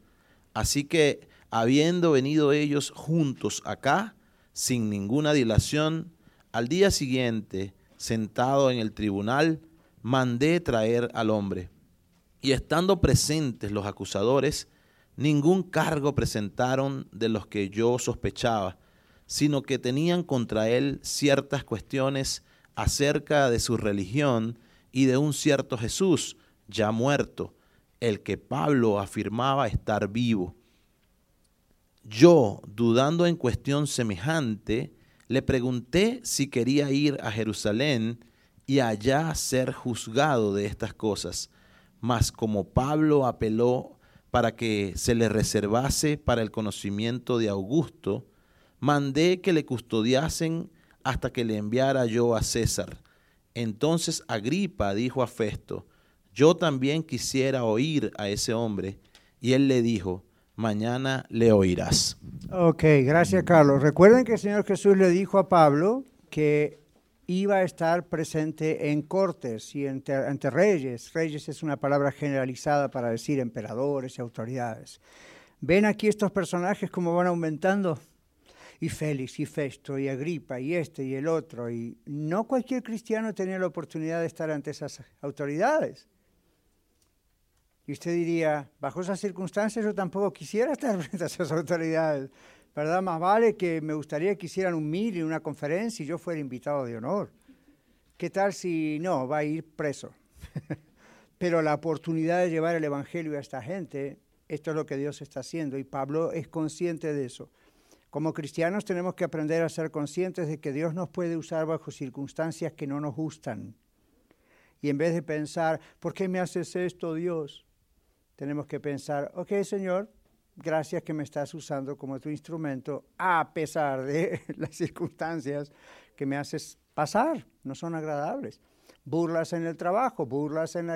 Así que habiendo venido ellos juntos acá, sin ninguna dilación, al día siguiente, sentado en el tribunal, mandé traer al hombre. Y estando presentes los acusadores, ningún cargo presentaron de los que yo sospechaba, sino que tenían contra él ciertas cuestiones acerca de su religión y de un cierto Jesús ya muerto, el que Pablo afirmaba estar vivo yo, dudando en cuestión semejante, le pregunté si quería ir a Jerusalén y allá ser juzgado de estas cosas. Mas como Pablo apeló para que se le reservase para el conocimiento de Augusto, mandé que le custodiasen hasta que le enviara yo a César. Entonces Agripa dijo a Festo, yo también quisiera oír a ese hombre. Y él le dijo, mañana le oirás. Ok, gracias Carlos. Recuerden que el Señor Jesús le dijo a Pablo que iba a estar presente en cortes y ante, reyes. Reyes es una palabra generalizada para decir emperadores y autoridades. ¿Ven aquí estos personajes cómo van aumentando? Y Félix, y Festo, y Agripa, y este, y el otro. Y no cualquier cristiano tenía la oportunidad de estar ante esas autoridades. Y usted diría, bajo esas circunstancias yo tampoco quisiera estar [laughs] frente a esas autoridades, ¿verdad? Más vale que me gustaría que hicieran un mil en una conferencia y yo fuera invitado de honor. ¿Qué tal si no, va a ir preso? [laughs] Pero la oportunidad de llevar el Evangelio a esta gente, esto es lo que Dios está haciendo y Pablo es consciente de eso. Como cristianos tenemos que aprender a ser conscientes de que Dios nos puede usar bajo circunstancias que no nos gustan. Y en vez de pensar, ¿por qué me haces esto, Dios? Tenemos que pensar, ok Señor, gracias que me estás usando como tu instrumento a pesar de [laughs] las circunstancias que me haces pasar, no son agradables. Burlas en el trabajo, burlas en,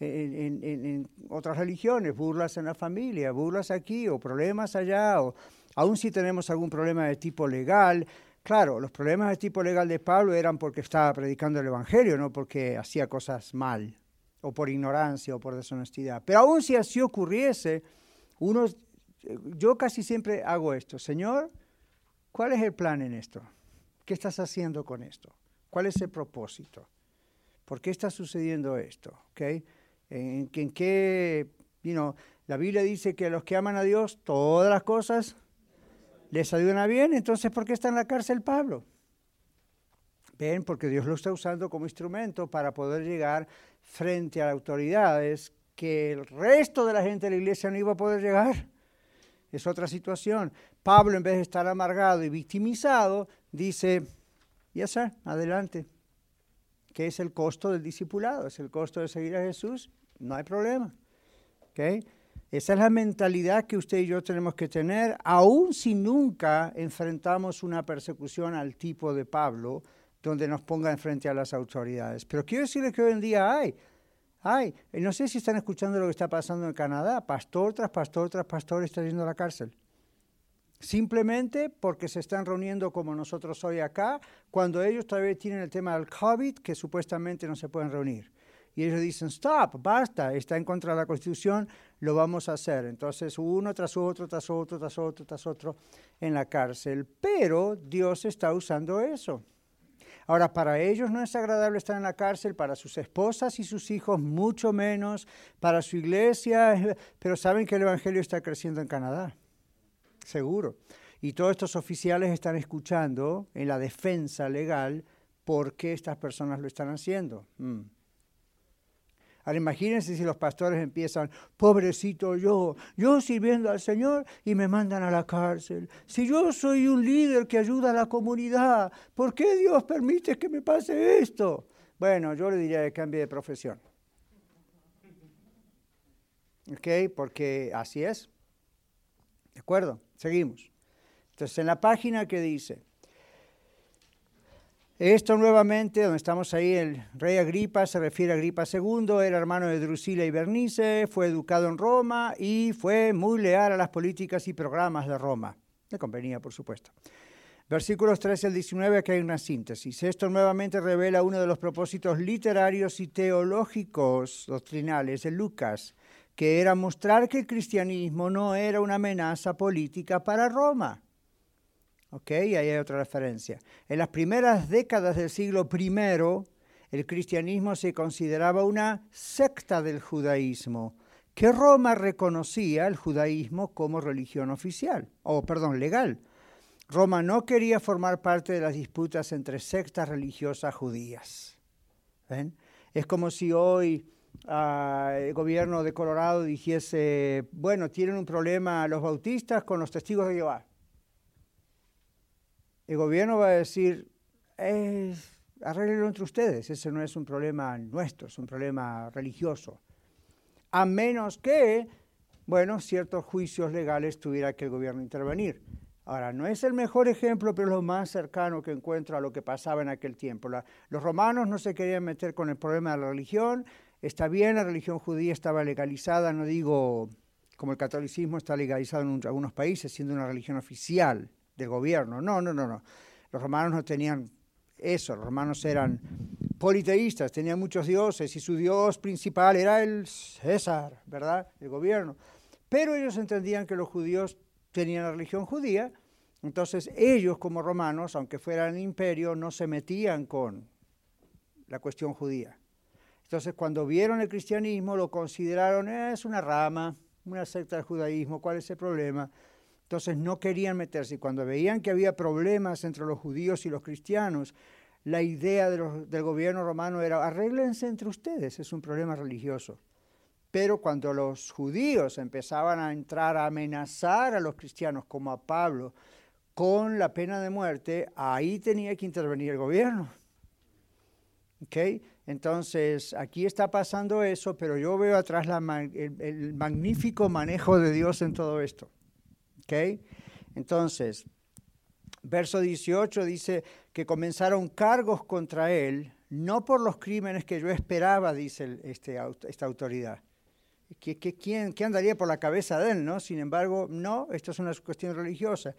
en, otras religiones, burlas en la familia, burlas aquí o problemas allá, o aún si tenemos algún problema de tipo legal. Claro, los problemas de tipo legal de Pablo eran porque estaba predicando el Evangelio, no porque hacía cosas mal, o por ignorancia o por deshonestidad. Pero aún si así ocurriese, uno, yo casi siempre hago esto. Señor, ¿cuál es el plan en esto? ¿Qué estás haciendo con esto? ¿Cuál es el propósito? ¿Por qué está sucediendo esto? ¿Okay? ¿En, en qué, you la Biblia dice que a los que aman a Dios, todas las cosas les ayudan bien, entonces ¿por qué está en la cárcel Pablo? Ven, porque Dios lo está usando como instrumento para poder llegar frente a autoridades que el resto de la gente de la iglesia no iba a poder llegar. Es otra situación. Pablo, en vez de estar amargado y victimizado, dice, ya sé, adelante, ¿Qué es el costo del discipulado? ¿Es el costo de seguir a Jesús? No hay problema. ¿Okay? Esa es la mentalidad que usted y yo tenemos que tener, aun si nunca enfrentamos una persecución al tipo de Pablo, donde nos ponga enfrente a las autoridades. Pero quiero decirles que hoy en día hay, hay, no sé si están escuchando lo que está pasando en Canadá, pastor tras pastor tras pastor está yendo a la cárcel simplemente porque se están reuniendo como nosotros hoy acá, cuando ellos todavía tienen el tema del COVID, que supuestamente no se pueden reunir. Y ellos dicen, stop, basta, está en contra de la Constitución, lo vamos a hacer. Entonces, uno tras otro, tras otro, tras otro, tras otro en la cárcel. Pero Dios está usando eso. Ahora, para ellos no es agradable estar en la cárcel, para sus esposas y sus hijos mucho menos, para su iglesia, [laughs] pero saben que el Evangelio está creciendo en Canadá seguro. Y todos estos oficiales están escuchando en la defensa legal por qué estas personas lo están haciendo. Mm. Ahora imagínense si los pastores empiezan, pobrecito yo, yo sirviendo al Señor y me mandan a la cárcel. Si yo soy un líder que ayuda a la comunidad, ¿por qué Dios permite que me pase esto? Bueno, yo le diría que cambie de profesión. ¿Ok? Porque así es. ¿De acuerdo? Seguimos. Entonces, en la página que dice, esto nuevamente, donde estamos ahí, el rey Agripa se refiere a Agripa II, era hermano de Drusila y Bernice, fue educado en Roma y fue muy leal a las políticas y programas de Roma. Le convenía, por supuesto. Versículos 13 al 19, que hay una síntesis. Esto nuevamente revela uno de los propósitos literarios y teológicos doctrinales de Lucas, que era mostrar que el cristianismo no era una amenaza política para Roma. ¿Ok? Ahí hay otra referencia. En las primeras décadas del siglo I, el cristianismo se consideraba una secta del judaísmo, que Roma reconocía el judaísmo como religión oficial, o perdón, legal. Roma no quería formar parte de las disputas entre sectas religiosas judías. ¿Ven? Es como si hoy el gobierno de Colorado dijese, bueno, tienen un problema los bautistas con los testigos de Jehová. El gobierno va a decir, arreglenlo entre ustedes, ese no es un problema nuestro, es un problema religioso. A menos que, bueno, ciertos juicios legales tuviera que el gobierno intervenir. Ahora, no es el mejor ejemplo, pero es lo más cercano que encuentro a lo que pasaba en aquel tiempo. los romanos no se querían meter con el problema de la religión, Está bien, la religión judía estaba legalizada, no digo como el catolicismo está legalizado en algunos países, siendo una religión oficial del gobierno. No, no, no, no. Los romanos no tenían eso, los romanos eran politeístas, tenían muchos dioses y su dios principal era el César, ¿verdad? El gobierno. Pero ellos entendían que los judíos tenían la religión judía, entonces ellos como romanos, aunque fueran imperio, no se metían con la cuestión judía. Entonces, cuando vieron el cristianismo, lo consideraron, eh, es una rama, una secta del judaísmo, ¿cuál es el problema? Entonces no querían meterse. Y cuando veían que había problemas entre los judíos y los cristianos, la idea del gobierno romano era, arréglense entre ustedes, es un problema religioso. Pero cuando los judíos empezaban a entrar a amenazar a los cristianos, como a Pablo, con la pena de muerte, ahí tenía que intervenir el gobierno. ¿Okay? Entonces, aquí está pasando eso, pero yo veo atrás el, magnífico manejo de Dios en todo esto. ¿Ok? Entonces, verso 18 dice que comenzaron cargos contra él, no por los crímenes que yo esperaba, dice este, esta autoridad. ¿Qué, quién, ¿Qué andaría por la cabeza de él? no? Sin embargo, no, esto es una cuestión religiosa.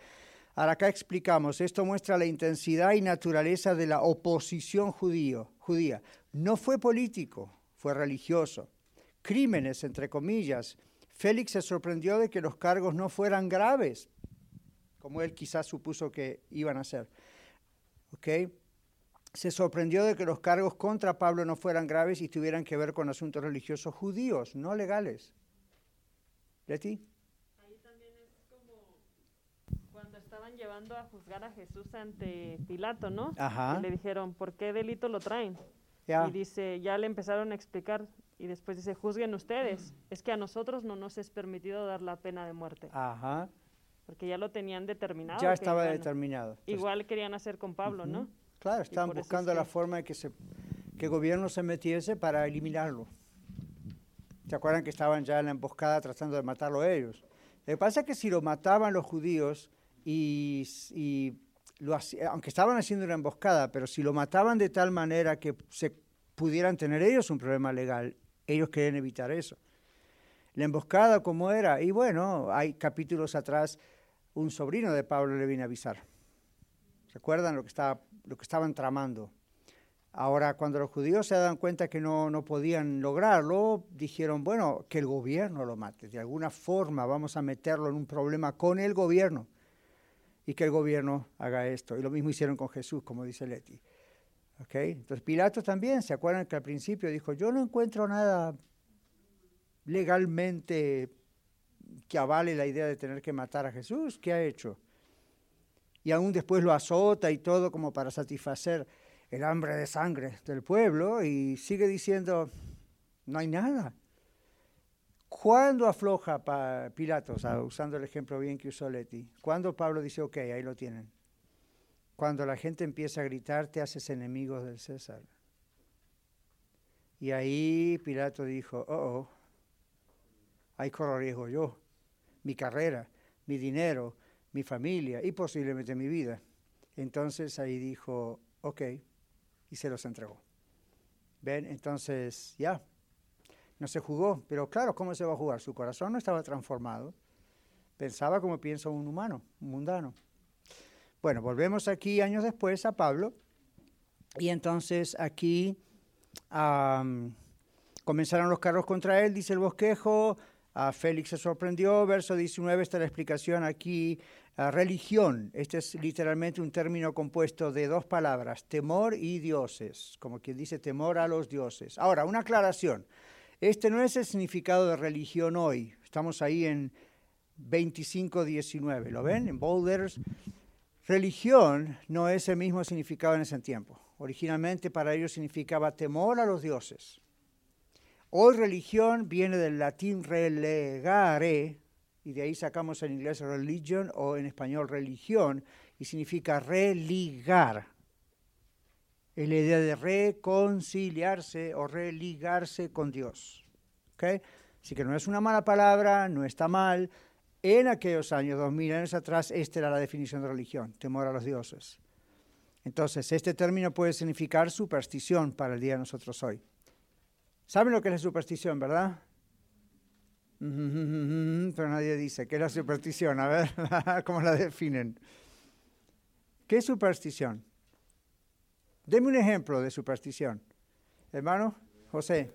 Ahora acá explicamos, esto muestra la intensidad y naturaleza de la oposición judío, judía. No fue político, fue religioso. Crímenes, entre comillas. Félix se sorprendió de que los cargos no fueran graves, como él quizás supuso que iban a ser. ¿Ok? Se sorprendió de que los cargos contra Pablo no fueran graves y tuvieran que ver con asuntos religiosos judíos, no legales. ¿Leti? estaban llevando a juzgar a Jesús ante Pilato, ¿no? Ajá. Y le dijeron, ¿por qué delito lo traen? Y dice, ya le empezaron a explicar y después dice, juzguen ustedes, es que a nosotros no nos es permitido dar la pena de muerte. Ajá. Porque ya lo tenían determinado. Ya estaba determinado. Igual querían hacer con Pablo, ¿no? Claro, estaban buscando la forma de que, se, que el gobierno se metiese para eliminarlo. ¿Se acuerdan que estaban ya en la emboscada tratando de matarlo ellos? Lo que pasa es que si lo mataban los judíos, y, lo aunque estaban haciendo una emboscada, pero si lo mataban de tal manera que se pudieran tener ellos un problema legal, ellos querían evitar eso. La emboscada, ¿cómo era? Y bueno, hay capítulos atrás, un sobrino de Pablo le vino a avisar. ¿Recuerdan lo que, estaba, lo que estaban tramando? Ahora, cuando los judíos se dan cuenta que no, no podían lograrlo, dijeron, bueno, que el gobierno lo mate. De alguna forma vamos a meterlo en un problema con el gobierno y que el gobierno haga esto. Y lo mismo hicieron con Jesús, como dice Leti. ¿Okay? Entonces Pilato también, ¿se acuerdan que al principio dijo, yo no encuentro nada legalmente que avale la idea de tener que matar a Jesús? ¿Qué ha hecho? Y aún después lo azota y todo como para satisfacer el hambre de sangre del pueblo y sigue diciendo, no hay nada. ¿Cuándo afloja Pilatos, usando el ejemplo bien que usó Leti? ¿Cuándo Pablo dice, ok, ahí lo tienen? Cuando la gente empieza a gritar, te haces enemigo del César. Y ahí Pilato dijo, oh, oh, ahí corro riesgo yo, mi carrera, mi dinero, mi familia y posiblemente mi vida. Entonces ahí dijo, ok, y se los entregó. ¿Ven? Entonces, ya, no se jugó. Pero claro, ¿cómo se va a jugar? Su corazón no estaba transformado. Pensaba como piensa un humano, un mundano. Bueno, volvemos aquí años después a Pablo. Y entonces aquí comenzaron los carros contra él, dice el bosquejo. A Félix se sorprendió. Verso 19 está la explicación aquí. religión. Este es literalmente un término compuesto de dos palabras, temor y dioses, como quien dice temor a los dioses. Ahora, una aclaración. Este no es el significado de religión hoy. Estamos ahí en 25.19. ¿Lo ven? En bold letters. Religión no es el mismo significado en ese tiempo. Originalmente para ellos significaba temor a los dioses. Hoy religión viene del latín relegare, y de ahí sacamos en inglés religion o en español religión, y significa religar es la idea de reconciliarse o religarse con Dios. ¿okay? Así que no es una mala palabra, no está mal. En aquellos años, dos mil años atrás, esta era la definición de religión, temor a los dioses. Entonces, este término puede significar superstición para el día de nosotros hoy. ¿Saben lo que es la superstición, verdad? [laughs] Pero nadie dice, ¿qué es la superstición? A ver, [laughs] ¿cómo la definen? ¿Qué es superstición? Deme un ejemplo de superstición. Hermano, José.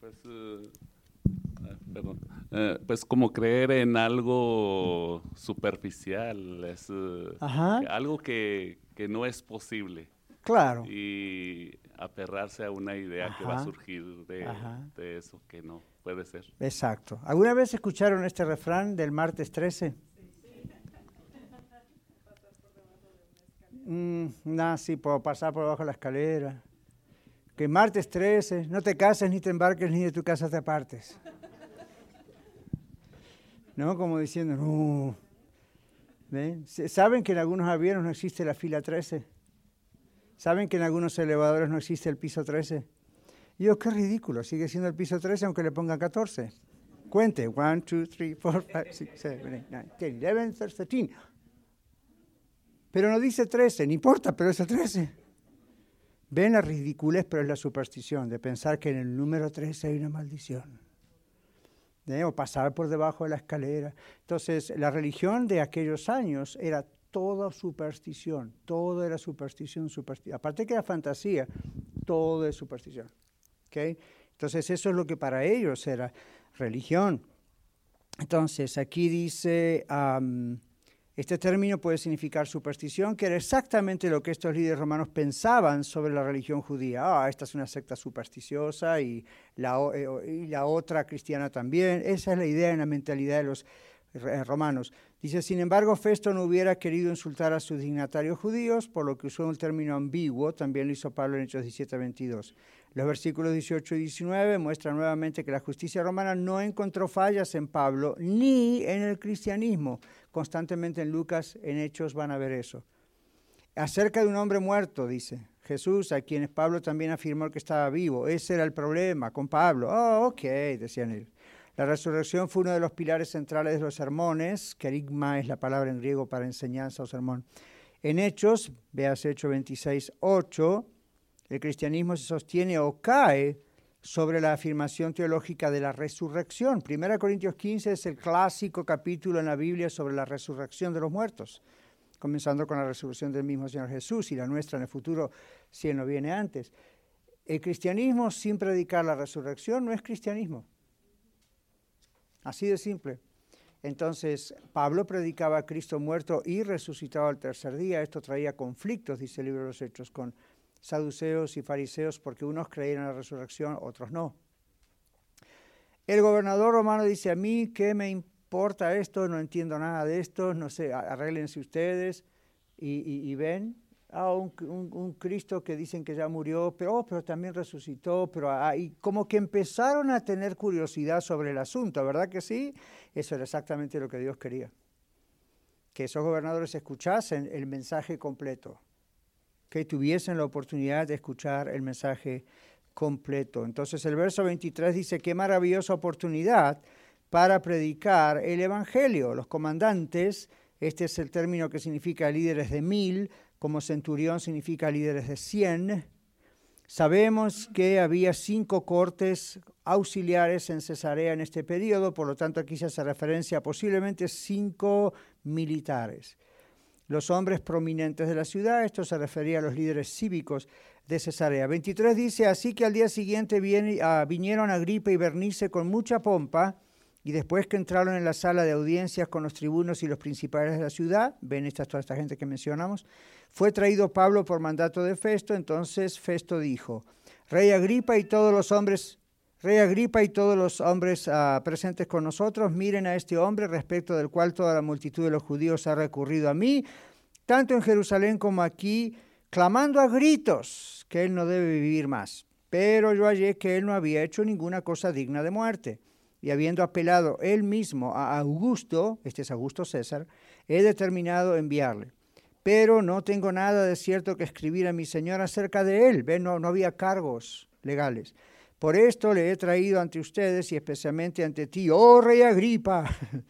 Pues, eh, ah, eh, pues como creer en algo superficial, es eh, algo que, no es posible. Claro. Y aperrarse a una idea que va a surgir de, de, eso que no puede ser. Exacto. ¿Alguna vez escucharon este refrán del martes 13? Mm, nada, sí, puedo pasar por debajo de la escalera. Que martes 13, no te cases ni te embarques ni de tu casa te apartes. ¿No? Como diciendo, no. ¿Saben que en algunos aviones no existe la fila 13? ¿Saben que en algunos elevadores no existe el piso 13? Y yo, qué ridículo, sigue siendo el piso 13 aunque le pongan 14. cuente. 1, 2, 3, 4, 5, 6, 7, 8, 9, 10, 11, 13. Pero no dice 13, no importa, pero es el 13. Ven la ridiculez, pero es la superstición de pensar que en el número 13 hay una maldición. ¿Eh? O pasar por debajo de la escalera. Entonces, la religión de aquellos años era toda superstición, todo era superstición, superstición. Aparte que era fantasía, todo es superstición. ¿Okay? Entonces eso es lo que para ellos era religión. Entonces aquí dice, este término puede significar superstición, que era exactamente lo que estos líderes romanos pensaban sobre la religión judía. Ah, esta es una secta supersticiosa y la, eh, y la otra cristiana también. Esa es la idea en la mentalidad de los eh, romanos. Dice, sin embargo, Festo no hubiera querido insultar a sus dignatarios judíos, por lo que usó un término ambiguo, también lo hizo Pablo en Hechos 17, 22. Los versículos 18 y 19 muestran nuevamente que la justicia romana no encontró fallas en Pablo ni en el cristianismo. Constantemente en Lucas, en Hechos van a ver eso. Acerca de un hombre muerto, dice Jesús, a quienes Pablo también afirmó que estaba vivo. Ese era el problema con Pablo. Oh, ok, decían ellos. La resurrección fue uno de los pilares centrales de los sermones. Kerigma es la palabra en griego para enseñanza o sermón. En Hechos, veas Hechos 26, 8, el cristianismo se sostiene o cae sobre la afirmación teológica de la resurrección. 1 Corintios 15 es el clásico capítulo en la Biblia sobre la resurrección de los muertos, comenzando con la resurrección del mismo Señor Jesús y la nuestra en el futuro, si Él no viene antes. El cristianismo sin predicar la resurrección no es cristianismo. Así de simple. Entonces, Pablo predicaba a Cristo muerto y resucitado al tercer día. Esto traía conflictos, dice el libro de los Hechos, con saduceos y fariseos, porque unos creían en la resurrección, otros no. El gobernador romano dice, a mí, ¿qué me importa esto? No entiendo nada de esto, no sé, arréglense ustedes y ven a un, Cristo que dicen que ya murió, pero, oh, también resucitó, pero y como que empezaron a tener curiosidad sobre el asunto, ¿verdad que sí? Eso era exactamente lo que Dios quería, que esos gobernadores escuchasen el mensaje completo, que tuviesen la oportunidad de escuchar el mensaje completo. Entonces el verso 23 dice, qué maravillosa oportunidad para predicar el Evangelio. Los comandantes, este es el término que significa líderes de mil, como centurión significa líderes de 100. Sabemos que había cinco cortes auxiliares en Cesarea en este periodo, por lo tanto aquí se hace referencia a posiblemente cinco militares. Los hombres prominentes de la ciudad, esto se refería a los líderes cívicos de Cesarea. 23 dice, así que al día siguiente viene, uh, vinieron Agripa y Bernice con mucha pompa, y después que entraron en la sala de audiencias con los tribunos y los principales de la ciudad, ven esta, toda esta gente que mencionamos, fue traído Pablo por mandato de Festo, entonces Festo dijo, Rey Agripa y todos los hombres, Rey Agripa y todos los hombres ah, presentes con nosotros, miren a este hombre respecto del cual toda la multitud de los judíos ha recurrido a mí, tanto en Jerusalén como aquí, clamando a gritos que él no debe vivir más. Pero yo hallé que él no había hecho ninguna cosa digna de muerte y habiendo apelado él mismo a Augusto, este es Augusto César, he determinado enviarle. Pero no tengo nada de cierto que escribir a mi Señor acerca de él. ¿Ven? No, no había cargos legales. Por esto le he traído ante ustedes y especialmente ante ti, oh rey Agripa,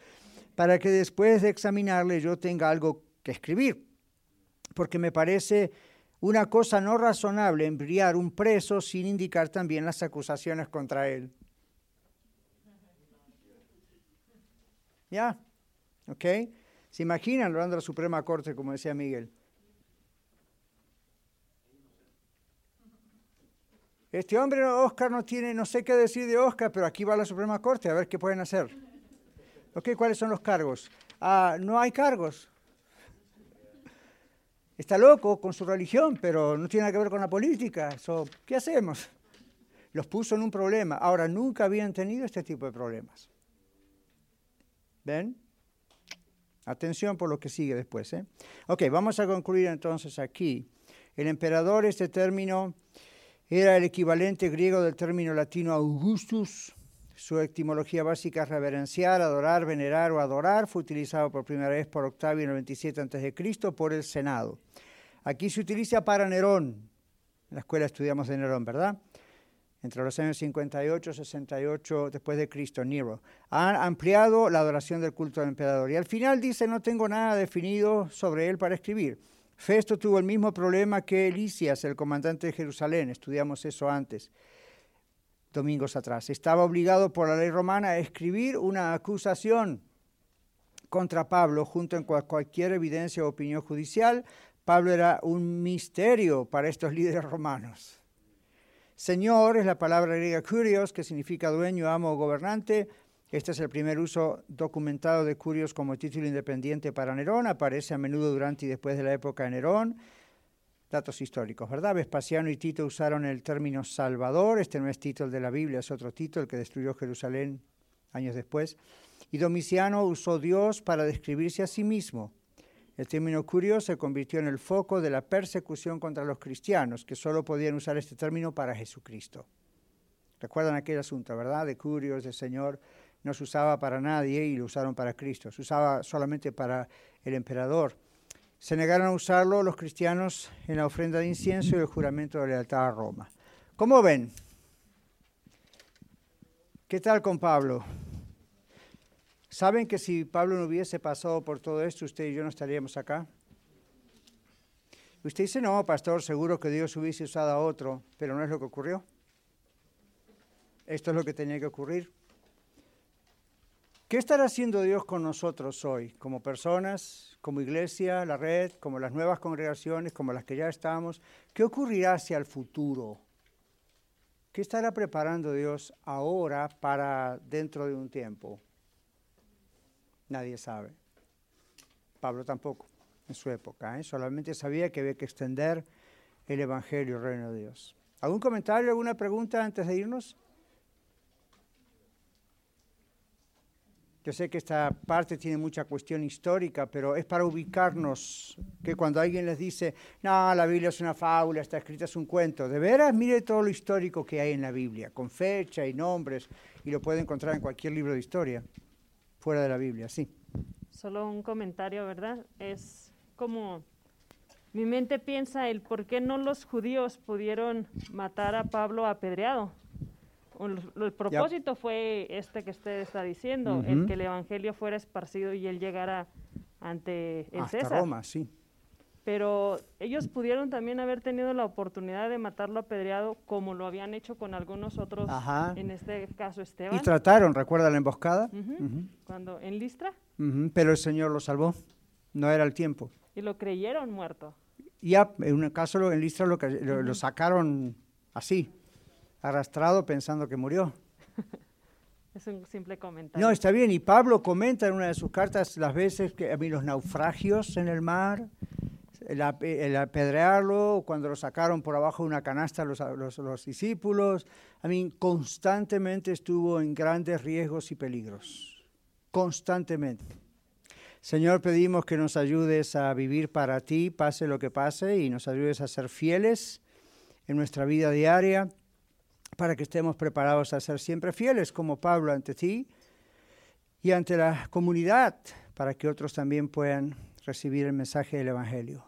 [laughs] para que después de examinarle yo tenga algo que escribir. Porque me parece una cosa no razonable enviar un preso sin indicar también las acusaciones contra él. ¿Ya? ¿Ok? ¿Se imaginan hablando de la Suprema Corte, como decía Miguel? Este hombre, Oscar, no tiene, no sé qué decir de Oscar, pero aquí va la Suprema Corte, a ver qué pueden hacer. ¿Ok? ¿Cuáles son los cargos? Ah, no hay cargos. Está loco con su religión, pero no tiene nada que ver con la política. ¿Qué hacemos? Los puso en un problema. Ahora, nunca habían tenido este tipo de problemas. ¿Ven? Atención por lo que sigue después. ¿eh? Ok, vamos a concluir entonces aquí. El emperador, este término, era el equivalente griego del término latino Augustus. Su etimología básica es reverenciar, adorar, venerar o adorar. Fue utilizado por primera vez por Octavio en el 27 a.C. por el Senado. Aquí se utiliza para Nerón. En la escuela estudiamos de Nerón, ¿verdad? entre los años 58 y 68 después de Cristo, Nero. Han ampliado la adoración del culto al emperador. Y al final dice, no tengo nada definido sobre él para escribir. Festo tuvo el mismo problema que Elísias, el comandante de Jerusalén. Estudiamos eso antes, domingos atrás. Estaba obligado por la ley romana a escribir una acusación contra Pablo junto con cualquier evidencia o opinión judicial. Pablo era un misterio para estos [laughs] líderes romanos. Señor es la palabra griega kurios, que significa dueño, amo o gobernante. Este es el primer uso documentado de curios como título independiente para Nerón. Aparece a menudo durante y después de la época de Nerón. Datos históricos, ¿verdad? Vespasiano y Tito usaron el término Salvador. Este no es el de la Biblia, es otro Tito, el que destruyó Jerusalén años después. Y Domiciano usó Dios para describirse a sí mismo. El término curioso se convirtió en el foco de la persecución contra los cristianos, que solo podían usar este término para Jesucristo. Recuerdan aquel asunto, ¿verdad? De curios, de Señor, no se usaba para nadie y lo usaron para Cristo, se usaba solamente para el emperador. Se negaron a usarlo los cristianos en la ofrenda de incienso y el juramento de lealtad a Roma. ¿Cómo ven? ¿Qué tal con Pablo? ¿Saben que si Pablo no hubiese pasado por todo esto, usted y yo no estaríamos acá? Usted dice, no, pastor, seguro que Dios hubiese usado a otro, pero no es lo que ocurrió. Esto es lo que tenía que ocurrir. ¿Qué estará haciendo Dios con nosotros hoy, como personas, como iglesia, la red, como las nuevas congregaciones, como las que ya estamos? ¿Qué ocurrirá hacia el futuro? ¿Qué estará preparando Dios ahora para dentro de un tiempo? Nadie sabe. Pablo tampoco, en su época. ¿eh? Solamente sabía que había que extender el Evangelio, el reino de Dios. ¿Algún comentario, alguna pregunta antes de irnos? Yo sé que esta parte tiene mucha cuestión histórica, pero es para ubicarnos, que cuando alguien les dice, no, la Biblia es una fábula, está escrita, es un cuento, de veras mire todo lo histórico que hay en la Biblia, con fecha y nombres, y lo puede encontrar en cualquier libro de historia fuera de la Biblia, sí. Solo un comentario, ¿verdad? Es como mi mente piensa el por qué no los judíos pudieron matar a Pablo apedreado. El, propósito fue este que usted está diciendo, el que el evangelio fuera esparcido y él llegara ante el Hasta César. Roma, sí pero ellos pudieron también haber tenido la oportunidad de matarlo apedreado como lo habían hecho con algunos otros, en este caso Esteban. Y trataron, ¿recuerda la emboscada? Cuando en Listra. Pero el Señor lo salvó, no era el tiempo. Y lo creyeron muerto. Ya, en un caso en Listra lo, lo sacaron así, arrastrado pensando que murió. [laughs] Es un simple comentario. No, está bien. Y Pablo comenta en una de sus cartas las veces que a mí los naufragios en el mar, el, apedrearlo, cuando lo sacaron por abajo de una canasta los, los, discípulos. A mí constantemente estuvo en grandes riesgos y peligros. Constantemente. Señor, pedimos que nos ayudes a vivir para ti, pase lo que pase, y nos ayudes a ser fieles en nuestra vida diaria, para que estemos preparados a ser siempre fieles como Pablo ante ti y ante la comunidad, para que otros también puedan recibir el mensaje del Evangelio.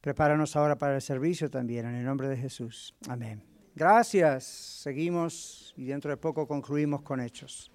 Prepáranos ahora para el servicio también, en el nombre de Jesús. Amén. Gracias. Seguimos y dentro de poco concluimos con hechos.